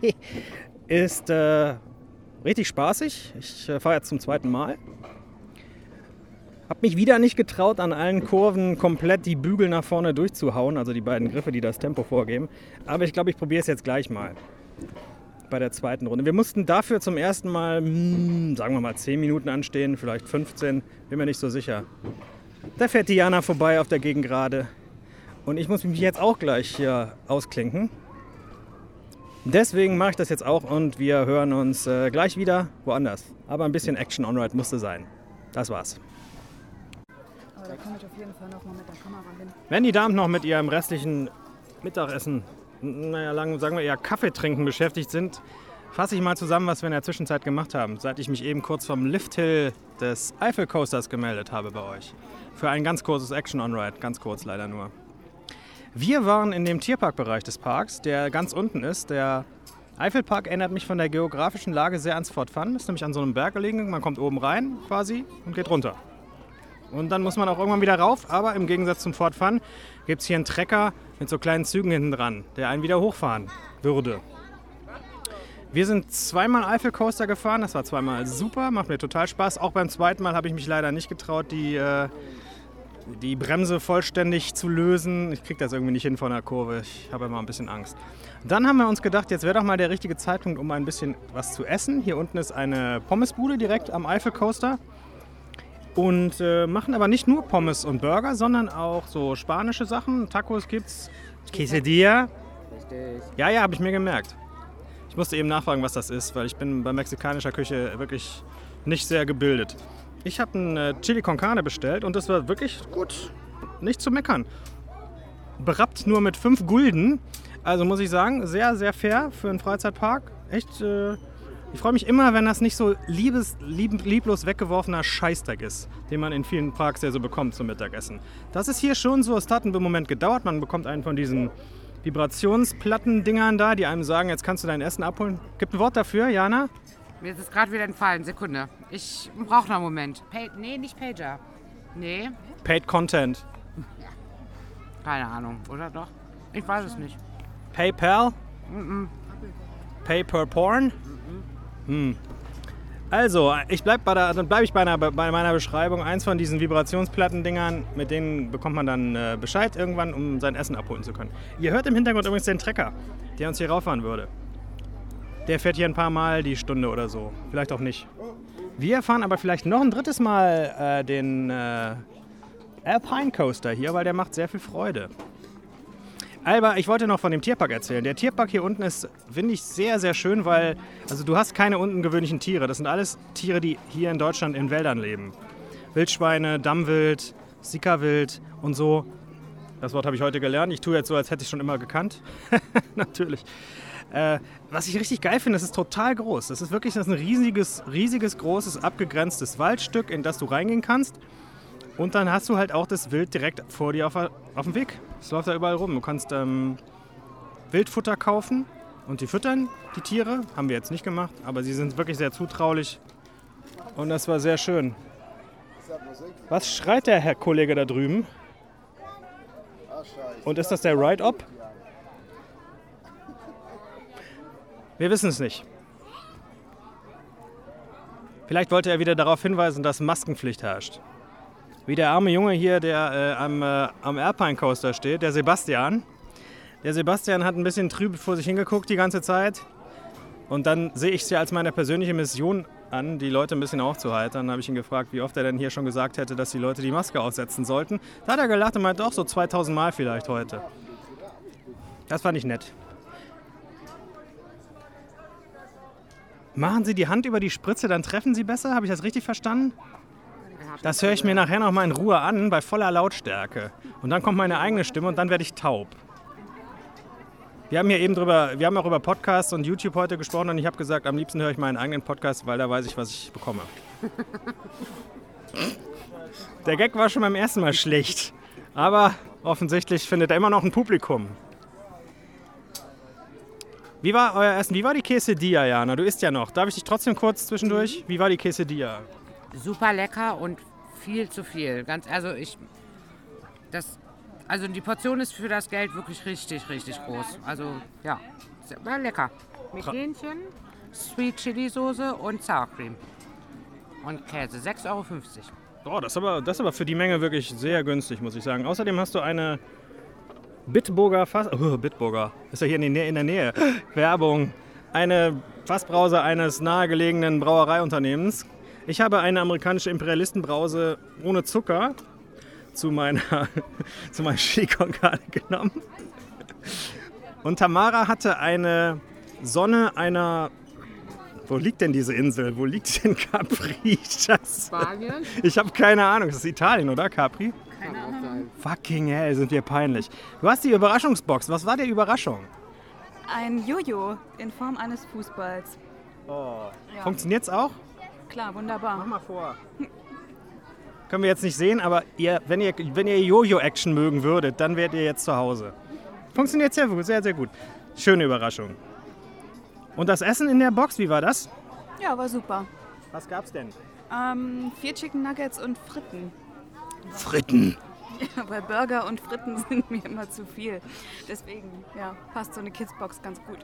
ist äh, richtig spaßig. Ich äh, fahre jetzt zum zweiten Mal. Hab mich wieder nicht getraut, an allen Kurven komplett die Bügel nach vorne durchzuhauen, also die beiden Griffe, die das Tempo vorgeben. Aber ich glaube, ich probiere es jetzt gleich mal bei der zweiten Runde. Wir mussten dafür zum ersten Mal, hm, sagen wir mal, 10 Minuten anstehen, vielleicht 15, bin mir nicht so sicher. Da fährt Diana vorbei auf der Gegengrade. Und ich muss mich jetzt auch gleich hier ausklinken. Deswegen mache ich das jetzt auch und wir hören uns äh, gleich wieder woanders. Aber ein bisschen Action On-Ride musste sein. Das war's.
Aber da komme ich auf jeden Fall noch mal mit der Kamera hin.
Wenn die Damen noch mit ihrem restlichen Mittagessen, naja, lang, sagen wir eher Kaffee trinken beschäftigt sind, fasse ich mal zusammen, was wir in der Zwischenzeit gemacht haben, seit ich mich eben kurz vom Lifthill des Eiffel Coasters gemeldet habe bei euch. Für ein ganz kurzes Action On-Ride, ganz kurz leider nur. Wir waren in dem Tierparkbereich des Parks, der ganz unten ist. Der Eifelpark erinnert mich von der geografischen Lage sehr ans Fort Fun. Ist nämlich an so einem Berg gelegen. Man kommt oben rein quasi und geht runter. Und dann muss man auch irgendwann wieder rauf, aber im Gegensatz zum Fort Fun gibt es hier einen Trecker mit so kleinen Zügen hinten dran, der einen wieder hochfahren würde. Wir sind zweimal Eiffel Coaster gefahren, das war zweimal super, macht mir total Spaß. Auch beim zweiten Mal habe ich mich leider nicht getraut, die, äh, die Bremse vollständig zu lösen. Ich kriege das irgendwie nicht hin von der Kurve, ich habe immer ein bisschen Angst. Dann haben wir uns gedacht, jetzt wäre doch mal der richtige Zeitpunkt, um ein bisschen was zu essen. Hier unten ist eine Pommesbude direkt am Eiffel Coaster und äh, machen aber nicht nur Pommes und Burger, sondern auch so spanische Sachen. Tacos gibt's, Quesadilla.
Richtig.
Ja, ja, habe ich mir gemerkt. Ich musste eben nachfragen, was das ist, weil ich bin bei mexikanischer Küche wirklich nicht sehr gebildet. Ich habe einen äh, Chili con Carne bestellt und das war wirklich gut. Nicht zu meckern. Berappt nur mit 5 Gulden. Also muss ich sagen, sehr, sehr fair für einen Freizeitpark. Echt, äh, ich freue mich immer, wenn das nicht so liebes, lieb, lieblos weggeworfener Scheißdreck ist, den man in vielen Parks ja so bekommt zum Mittagessen. Das ist hier schon so, es hat einen Moment gedauert. Man bekommt einen von diesen Vibrationsplatten-Dingern da, die einem sagen, jetzt kannst du dein Essen abholen. Gibt ein Wort dafür, Jana?
Mir ist es gerade wieder entfallen. Sekunde. Ich brauche noch einen Moment. Pa nee, nicht Pager. Nee,
Paid Content.
keine Ahnung. Oder doch? Ich weiß es nicht.
PayPal? Pay per Porn? Hm. Also, ich bleib bei der, dann bleibe ich bei, einer, bei meiner Beschreibung. Eins von diesen Vibrationsplatten-Dingern, mit denen bekommt man dann äh, Bescheid irgendwann, um sein Essen abholen zu können. Ihr hört im Hintergrund übrigens den Trecker, der uns hier rauffahren würde. Der fährt hier ein paar Mal die Stunde oder so. Vielleicht auch nicht. Wir fahren aber vielleicht noch ein drittes Mal äh, den äh, Alpine Coaster hier, weil der macht sehr viel Freude. Aber ich wollte noch von dem Tierpark erzählen. Der Tierpark hier unten ist, finde ich, sehr, sehr schön, weil also du hast keine ungewöhnlichen Tiere. Das sind alles Tiere, die hier in Deutschland in Wäldern leben. Wildschweine, Dammwild, Sikawild und so. Das Wort habe ich heute gelernt. Ich tue jetzt so, als hätte ich es schon immer gekannt. Natürlich. Äh, was ich richtig geil finde, das ist total groß. Das ist wirklich das ist ein riesiges, riesiges, großes, abgegrenztes Waldstück, in das du reingehen kannst. Und dann hast du halt auch das Wild direkt vor dir auf, auf dem Weg. Es läuft da überall rum. Du kannst ähm, Wildfutter kaufen und die füttern, die Tiere. Haben wir jetzt nicht gemacht, aber sie sind wirklich sehr zutraulich. Und das war sehr schön. Was schreit der Herr Kollege da drüben? Und ist das der Ride-Up? Wir wissen es nicht. Vielleicht wollte er wieder darauf hinweisen, dass Maskenpflicht herrscht. Wie der arme Junge hier, der äh, am, äh, am Alpine Coaster steht, der Sebastian. Der Sebastian hat ein bisschen trüb vor sich hingeguckt die ganze Zeit. Und dann sehe ich es ja als meine persönliche Mission an, die Leute ein bisschen aufzuheitern. Dann habe ich ihn gefragt, wie oft er denn hier schon gesagt hätte, dass die Leute die Maske aufsetzen sollten. Da hat er gelacht und meint, doch, so 2000 Mal vielleicht heute. Das fand ich nett. Machen Sie die Hand über die Spritze, dann treffen Sie besser? Habe ich das richtig verstanden? Das höre ich mir nachher noch mal in Ruhe an, bei voller Lautstärke. Und dann kommt meine eigene Stimme und dann werde ich taub. Wir haben hier eben drüber, wir haben auch über Podcasts und YouTube heute gesprochen und ich habe gesagt, am liebsten höre ich meinen eigenen Podcast, weil da weiß ich, was ich bekomme. Der Gag war schon beim ersten Mal schlecht, aber offensichtlich findet er immer noch ein Publikum. Wie war euer Essen? Wie war die Quesadilla, Jana? Du isst ja noch. Darf ich dich trotzdem kurz zwischendurch? Wie war die Quesadilla?
Super lecker und viel zu viel. Ganz, also ich, das, also die Portion ist für das Geld wirklich richtig, richtig groß. Also ja, war lecker. Mit Hähnchen, Sweet Chili Soße und Sour Cream. Und Käse, 6,50 Euro.
Oh, das ist, aber, das ist aber für die Menge wirklich sehr günstig, muss ich sagen. Außerdem hast du eine Bitburger Fass... Oh, Bitburger. Ist ja hier in, der Nähe. Werbung. Eine Fassbrause eines nahegelegenen Brauereiunternehmens. Ich habe eine amerikanische Imperialistenbrause ohne Zucker zu meiner, zu meiner Carne genommen. Und Tamara hatte eine Sonne einer... Wo liegt denn diese Insel? Wo liegt denn Capri?
Spanien?
Ich habe keine Ahnung. Das ist Italien, oder Capri?
Auch sein.
Fucking hell, sind wir peinlich. Du hast die Überraschungsbox. Was war die Überraschung?
Ein Jojo in Form eines Fußballs. Ja.
Funktioniert's auch?
Klar, wunderbar.
mal vor. Können wir jetzt nicht sehen, aber ihr, wenn ihr, wenn ihr Jojo-Action mögen würdet, dann wärt ihr jetzt zu Hause. Funktioniert sehr gut, sehr, sehr gut. Schöne Überraschung. Und das Essen in der Box, wie war das?
Ja, war super.
Was gab's denn?
Ähm, vier Chicken Nuggets und Fritten.
Fritten.
Ja, weil Burger und Fritten sind mir immer zu viel. Deswegen, ja, passt so eine Kidsbox ganz gut.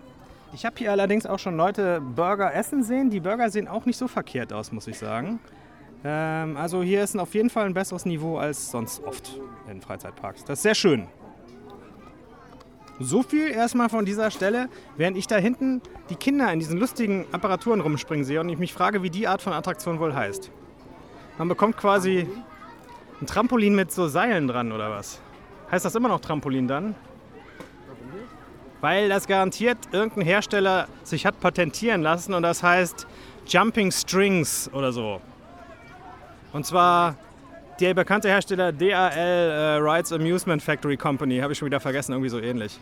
Ich habe hier allerdings auch schon Leute Burger essen sehen. Die Burger sehen auch nicht so verkehrt aus, muss ich sagen. Ähm, also hier ist auf jeden Fall ein besseres Niveau als sonst oft in Freizeitparks. Das ist sehr schön. So viel erstmal von dieser Stelle, während ich da hinten die Kinder in diesen lustigen Apparaturen rumspringen sehe und ich mich frage, wie die Art von Attraktion wohl heißt. Man bekommt quasi ein Trampolin mit so Seilen dran oder was? Heißt das immer noch Trampolin dann? Weil das garantiert irgendein Hersteller sich hat patentieren lassen und das heißt Jumping Strings oder so. Und zwar der bekannte Hersteller DAL äh, Rides Amusement Factory Company, habe ich schon wieder vergessen, irgendwie so ähnlich.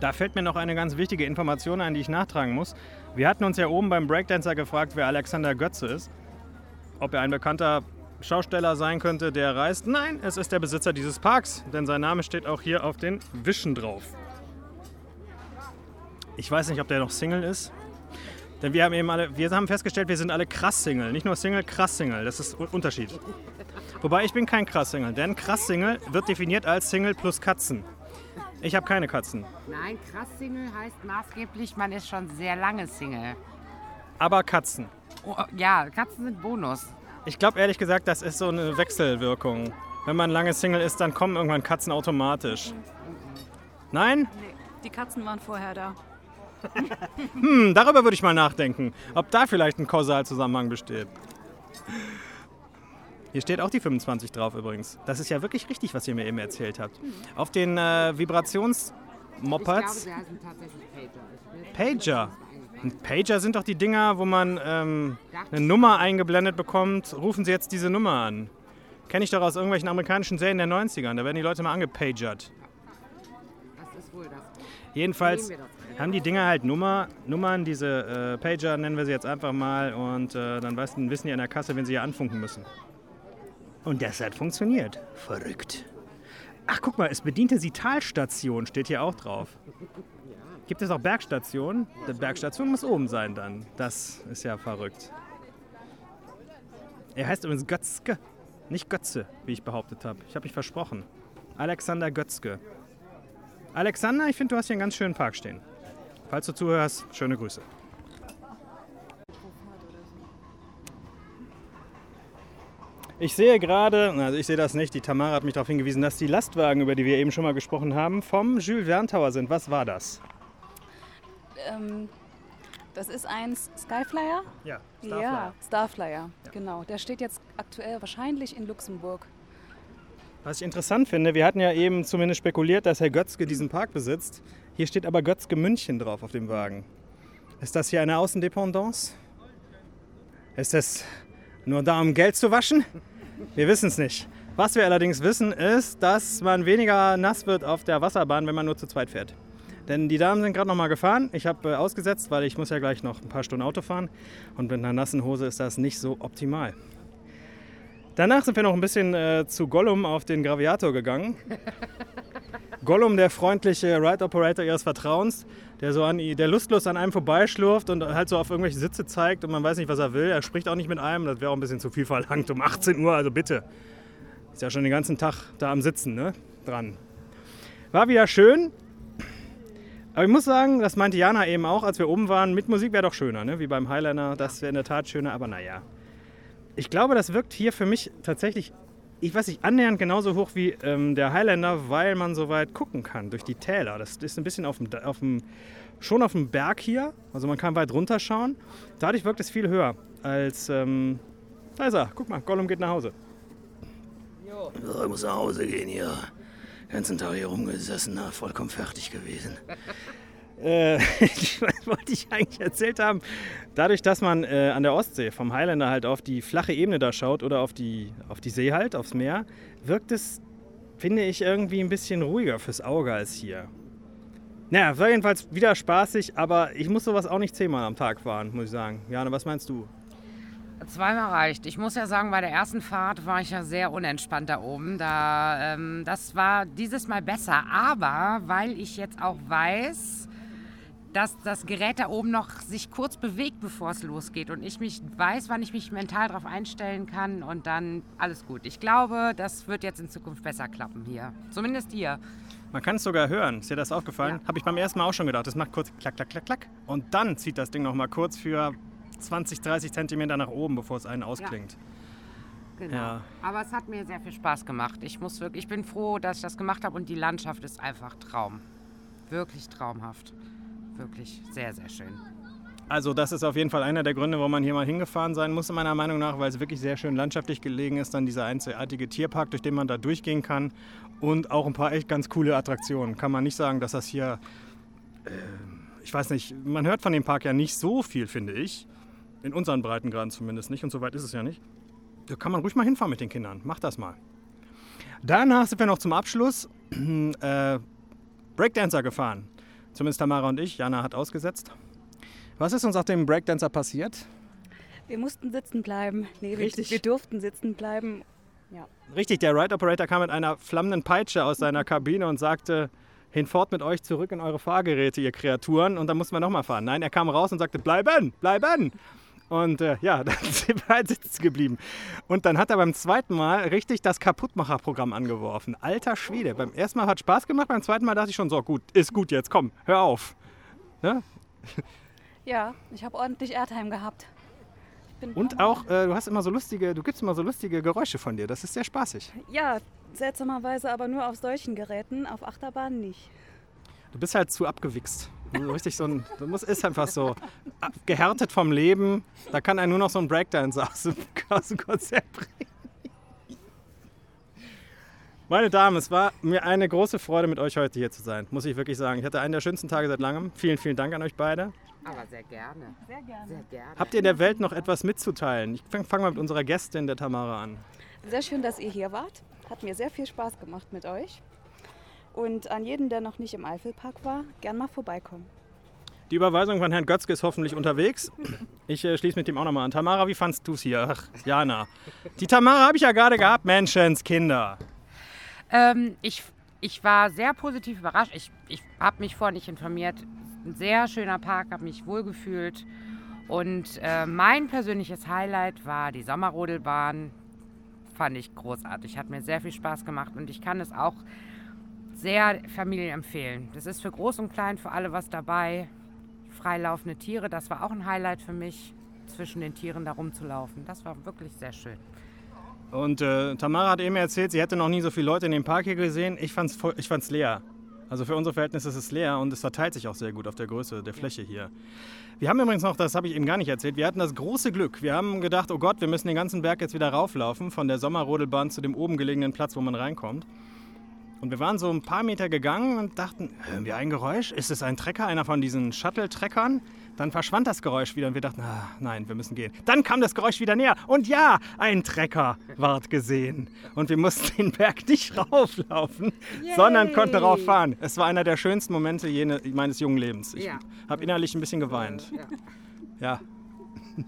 Da fällt mir noch eine ganz wichtige Information ein, die ich nachtragen muss. Wir hatten uns ja oben beim Breakdancer gefragt, wer Alexander Götze ist. Ob er ein bekannter Schausteller sein könnte, der reist. Nein, es ist der Besitzer dieses Parks, denn sein Name steht auch hier auf den Wischen drauf. Ich weiß nicht, ob der noch Single ist. Denn wir haben eben alle, wir haben festgestellt, wir sind alle krass Single. Nicht nur Single, krass Single. Das ist ein Unterschied. Wobei ich bin kein krass Single, denn krass Single wird definiert als Single plus Katzen. Ich habe keine Katzen.
Nein, krass Single heißt maßgeblich, man ist schon sehr lange Single.
Aber Katzen.
Oh, ja, Katzen sind Bonus.
Ich glaube ehrlich gesagt, das ist so eine Wechselwirkung. Wenn man lange Single ist, dann kommen irgendwann Katzen automatisch. Nein?
Nee, die Katzen waren vorher da.
Hm, darüber würde ich mal nachdenken, ob da vielleicht ein Kausalzusammenhang besteht. Hier steht auch die 25 drauf übrigens. Das ist ja wirklich richtig, was ihr mir eben erzählt habt. Auf den äh,
Ich
Vibrationsmopads.
glaube, sie heißen tatsächlich Pager. Ich will-
Pager. Und Pager sind doch die Dinger, wo man ähm, eine Nummer eingeblendet bekommt. Rufen Sie jetzt diese Nummer an. Kenne ich doch aus irgendwelchen amerikanischen Serien der 90ern. Da werden die Leute mal angepagert.
Das ist wohl das.
Jedenfalls haben die Dinger halt Nummer, Nummern, diese äh, Pager nennen wir sie jetzt einfach mal. Und äh, dann wissen die an der Kasse, wenn sie hier anfunken müssen. Und das hat funktioniert. Verrückt. Ach, guck mal, es bediente sie Talstation, steht hier auch drauf. Gibt es auch Bergstationen? Die Bergstation muss oben sein dann. Das ist ja verrückt. Er heißt übrigens Götzke, nicht Götze, wie ich behauptet habe. Ich habe mich versprochen. Alexander Götzke. Alexander, ich finde, du hast hier einen ganz schönen Park stehen. Falls du zuhörst, schöne Grüße. Ich sehe gerade, also ich sehe das nicht, die Tamara hat mich darauf hingewiesen, dass die Lastwagen, über die wir eben schon mal gesprochen haben, vom Jules Verne Tower sind. Was war das?
Ähm, das ist ein Skyflyer?
Ja,
Ja, Starflyer, genau. Der steht jetzt aktuell wahrscheinlich in Luxemburg.
Was ich interessant finde, wir hatten ja eben zumindest spekuliert, dass Herr Götzke diesen Park besitzt. Hier steht aber Götzke München drauf auf dem Wagen. Ist das hier eine Außendependance? Ist es nur da, um Geld zu waschen? Wir wissen es nicht. Was wir allerdings wissen, ist, dass man weniger nass wird auf der Wasserbahn, wenn man nur zu zweit fährt. Denn die Damen sind gerade noch mal gefahren. Ich habe äh, ausgesetzt, weil ich muss ja gleich noch ein paar Stunden Auto fahren. Und mit einer nassen Hose ist das nicht so optimal. Danach sind wir noch ein bisschen äh, zu Gollum auf den Graviator gegangen. Gollum, der freundliche Ride Operator ihres Vertrauens, der so an, der lustlos an einem vorbeischlurft und halt so auf irgendwelche Sitze zeigt und man weiß nicht, was er will. Er spricht auch nicht mit einem, das wäre auch ein bisschen zu viel verlangt um 18 Uhr, also bitte. Ist ja schon den ganzen Tag da am Sitzen, ne? Dran. War wieder schön. Aber ich muss sagen, das meinte Jana eben auch, als wir oben waren, mit Musik wäre doch schöner, ne? wie beim Highliner. Das wäre in der Tat schöner, aber naja. Ich glaube, das wirkt hier für mich tatsächlich, ich weiß nicht, annähernd genauso hoch wie ähm, der Highlander, weil man so weit gucken kann durch die Täler. Das ist ein bisschen auf dem, auf dem, schon auf dem Berg hier, also man kann weit runterschauen. Dadurch wirkt es viel höher als. Ähm, da ist er, guck mal, Gollum geht nach Hause.
Jo. ich muss nach Hause gehen hier ganzen Tag hier rumgesessen, vollkommen fertig gewesen.
Äh, was wollte ich eigentlich erzählt haben? Dadurch, dass man äh, an der Ostsee vom Highlander halt auf die flache Ebene da schaut oder auf die, auf die See halt, aufs Meer, wirkt es, finde ich, irgendwie ein bisschen ruhiger fürs Auge als hier. Naja, war jedenfalls wieder spaßig, aber ich muss sowas auch nicht zehnmal am Tag fahren, muss ich sagen. Jana, was meinst du?
Zweimal reicht. Ich muss ja sagen, bei der ersten Fahrt war ich ja sehr unentspannt da oben. Da, ähm, das war dieses Mal besser. Aber weil ich jetzt auch weiß, dass das Gerät da oben noch sich kurz bewegt, bevor es losgeht. Und ich mich weiß, wann ich mich mental darauf einstellen kann und dann alles gut. Ich glaube, das wird jetzt in Zukunft besser klappen hier. Zumindest hier.
Man kann es sogar hören. Ist dir das aufgefallen? Ja. Habe ich beim ersten Mal auch schon gedacht. Das macht kurz klack, klack, klack, klack. Und dann zieht das Ding noch mal kurz für 20, 30 Zentimeter nach oben, bevor es einen ausklingt. Ja.
Genau. Ja. Aber es hat mir sehr viel Spaß gemacht. Ich muss wirklich, ich bin froh, dass ich das gemacht habe und die Landschaft ist einfach Traum. Wirklich traumhaft. Wirklich sehr, sehr schön.
Also das ist auf jeden Fall einer der Gründe, warum man hier mal hingefahren sein muss, meiner Meinung nach, weil es wirklich sehr schön landschaftlich gelegen ist. Dann dieser einzigartige Tierpark, durch den man da durchgehen kann und auch ein paar echt ganz coole Attraktionen. Kann man nicht sagen, dass das hier, äh, ich weiß nicht, man hört von dem Park ja nicht so viel, finde ich. In unseren Breitengraden zumindest nicht und so weit ist es ja nicht. Da kann man ruhig mal hinfahren mit den Kindern. Mach das mal. Danach sind wir noch zum Abschluss äh, Breakdancer gefahren. Zumindest Tamara und ich. Jana hat ausgesetzt. Was ist uns auf dem Breakdancer passiert?
Wir mussten sitzen bleiben. Nee, Richtig. wir durften sitzen bleiben.
Ja. Richtig, der Ride Operator kam mit einer flammenden Peitsche aus seiner Kabine und sagte, hinfort mit euch zurück in eure Fahrgeräte, ihr Kreaturen. Und dann mussten wir nochmal fahren. Nein, er kam raus und sagte, bleiben, bleiben. Und äh, ja, dann sind wir halt sitzen geblieben. Und dann hat er beim zweiten Mal richtig das Kaputtmacherprogramm angeworfen. Alter Schwede. Beim ersten Mal hat Spaß gemacht, beim zweiten Mal dachte ich schon, so gut, ist gut jetzt, komm, hör auf. Ne?
Ja, ich habe ordentlich Airtime gehabt.
Und auch, äh, du hast immer so lustige, du gibst immer so lustige Geräusche von dir. Das ist sehr spaßig.
Ja, seltsamerweise aber nur auf solchen Geräten, auf Achterbahnen nicht.
Du bist halt zu abgewichst. So richtig so ein, musst, ist einfach so gehärtet vom Leben. Da kann einen nur noch so ein Breakdance aus dem, aus dem Konzert bringen. Meine Damen, es war mir eine große Freude, mit euch heute hier zu sein, muss ich wirklich sagen. Ich hatte einen der schönsten Tage seit langem. Vielen, vielen Dank an euch beide.
Aber sehr gerne. Sehr gerne. Sehr
gerne. Habt ihr der Welt noch etwas mitzuteilen? Ich fange fang mal mit unserer Gästin, der Tamara, an.
Sehr schön, dass ihr hier wart. Hat mir sehr viel Spaß gemacht mit euch. Und an jeden, der noch nicht im Eifelpark war, gern mal vorbeikommen.
Die Überweisung von Herrn Götzke ist hoffentlich unterwegs. Ich äh, schließe mit dem auch nochmal an. Tamara, wie fandst du es hier? Ach, Jana. Die Tamara habe ich ja gerade gehabt, Menschenskinder.
Ähm, ich, ich war sehr positiv überrascht. Ich, ich habe mich vorher nicht informiert. Ein sehr schöner Park, habe mich wohlgefühlt. Und äh, mein persönliches Highlight war die Sommerrodelbahn. Fand ich großartig. Hat mir sehr viel Spaß gemacht und ich kann es auch sehr Familien empfehlen. Das ist für groß und klein, für alle was dabei. Freilaufende Tiere, das war auch ein Highlight für mich, zwischen den Tieren da rumzulaufen. Das war wirklich sehr schön.
Und äh, Tamara hat eben erzählt, sie hätte noch nie so viele Leute in dem Park hier gesehen. Ich fand es ich fand's leer. Also für unsere Verhältnisse ist es leer und es verteilt sich auch sehr gut auf der Größe der Fläche hier. Wir haben übrigens noch, das habe ich eben gar nicht erzählt, wir hatten das große Glück. Wir haben gedacht, oh Gott, wir müssen den ganzen Berg jetzt wieder rauflaufen, von der Sommerrodelbahn zu dem oben gelegenen Platz, wo man reinkommt. Und wir waren so ein paar Meter gegangen und dachten, hören wir ein Geräusch? Ist es ein Trecker, einer von diesen Shuttle-Treckern? Dann verschwand das Geräusch wieder und wir dachten, ah, nein, wir müssen gehen. Dann kam das Geräusch wieder näher und ja, ein Trecker ward gesehen. Und wir mussten den Berg nicht rauflaufen, Yay. sondern konnten rauffahren. Es war einer der schönsten Momente jene, meines jungen Lebens. Ich ja. habe innerlich ein bisschen geweint. Ja. ja.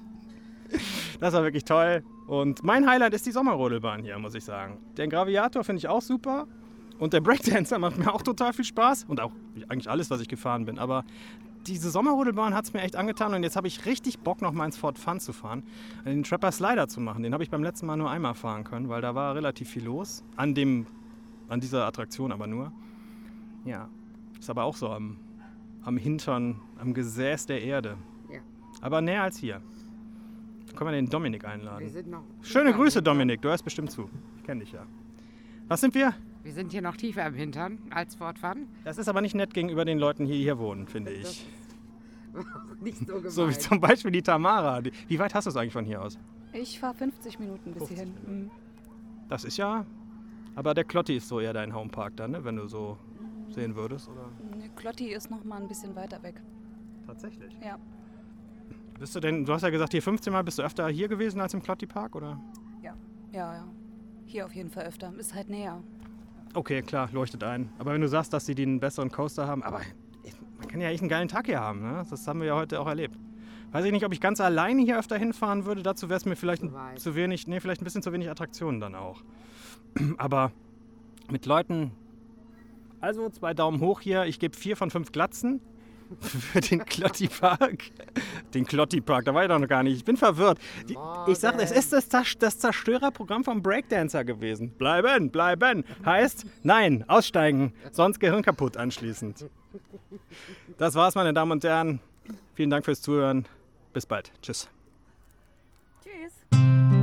Das war wirklich toll. Und mein Highlight ist die Sommerrodelbahn hier, muss ich sagen. Den Graviator finde ich auch super. Und der Breakdancer macht mir auch total viel Spaß. Und auch eigentlich alles, was ich gefahren bin. Aber diese Sommerrodelbahn hat es mir echt angetan. Und jetzt habe ich richtig Bock, noch mal ins Ford Fun zu fahren. Den Trapper Slider zu machen. Den habe ich beim letzten Mal nur einmal fahren können, weil da war relativ viel los. An, dem, an dieser Attraktion aber nur. Ja, ist aber auch so am, am Hintern, am Gesäß der Erde.
Ja.
Aber näher als hier. Können wir den Dominik einladen?
Wir sind noch
Schöne Grüße. Dominik. Du hörst bestimmt zu. Ich kenne dich ja. Was sind wir?
Wir sind hier noch tiefer im Hintern als fortfahren.
Das ist aber nicht nett gegenüber den Leuten, die hier wohnen, finde ich.
Nicht so gemeint.
So wie zum Beispiel die Tamara. Wie weit hast du es eigentlich von hier aus?
Ich fahre 50 Minuten bis hierhin. Mhm.
Das ist ja. Aber der Klotti ist so eher dein Homepark dann, ne? wenn du so sehen würdest, oder?
Ne, Klotti ist noch mal ein bisschen weiter weg.
Tatsächlich.
Ja.
Bist du denn, du hast ja gesagt, hier 15 Mal bist du öfter hier gewesen als im Klotti Park, oder?
Ja, ja. Hier auf jeden Fall öfter. Ist halt näher.
Okay, klar, leuchtet ein. Aber wenn du sagst, dass sie den besseren Coaster haben, aber man kann ja echt einen geilen Tag hier haben, ne? Das haben wir ja heute auch erlebt. Weiß ich nicht, ob ich ganz alleine hier öfter hinfahren würde. Dazu wäre es mir vielleicht
zu
wenig, nee, vielleicht ein bisschen zu wenig Attraktionen dann auch. Aber mit Leuten, also zwei Daumen hoch hier. Ich gebe vier von fünf Glatzen für den Klotti Park. Den Klotti Park, da war ich doch noch gar nicht. Ich bin verwirrt. Die, ich sag, es ist das, das Zerstörerprogramm vom Breakdancer gewesen. Bleiben, bleiben. Heißt, nein, aussteigen, sonst Gehirn kaputt anschließend. Das war's, meine Damen und Herren. Vielen Dank fürs Zuhören. Bis bald. Tschüss.
Tschüss.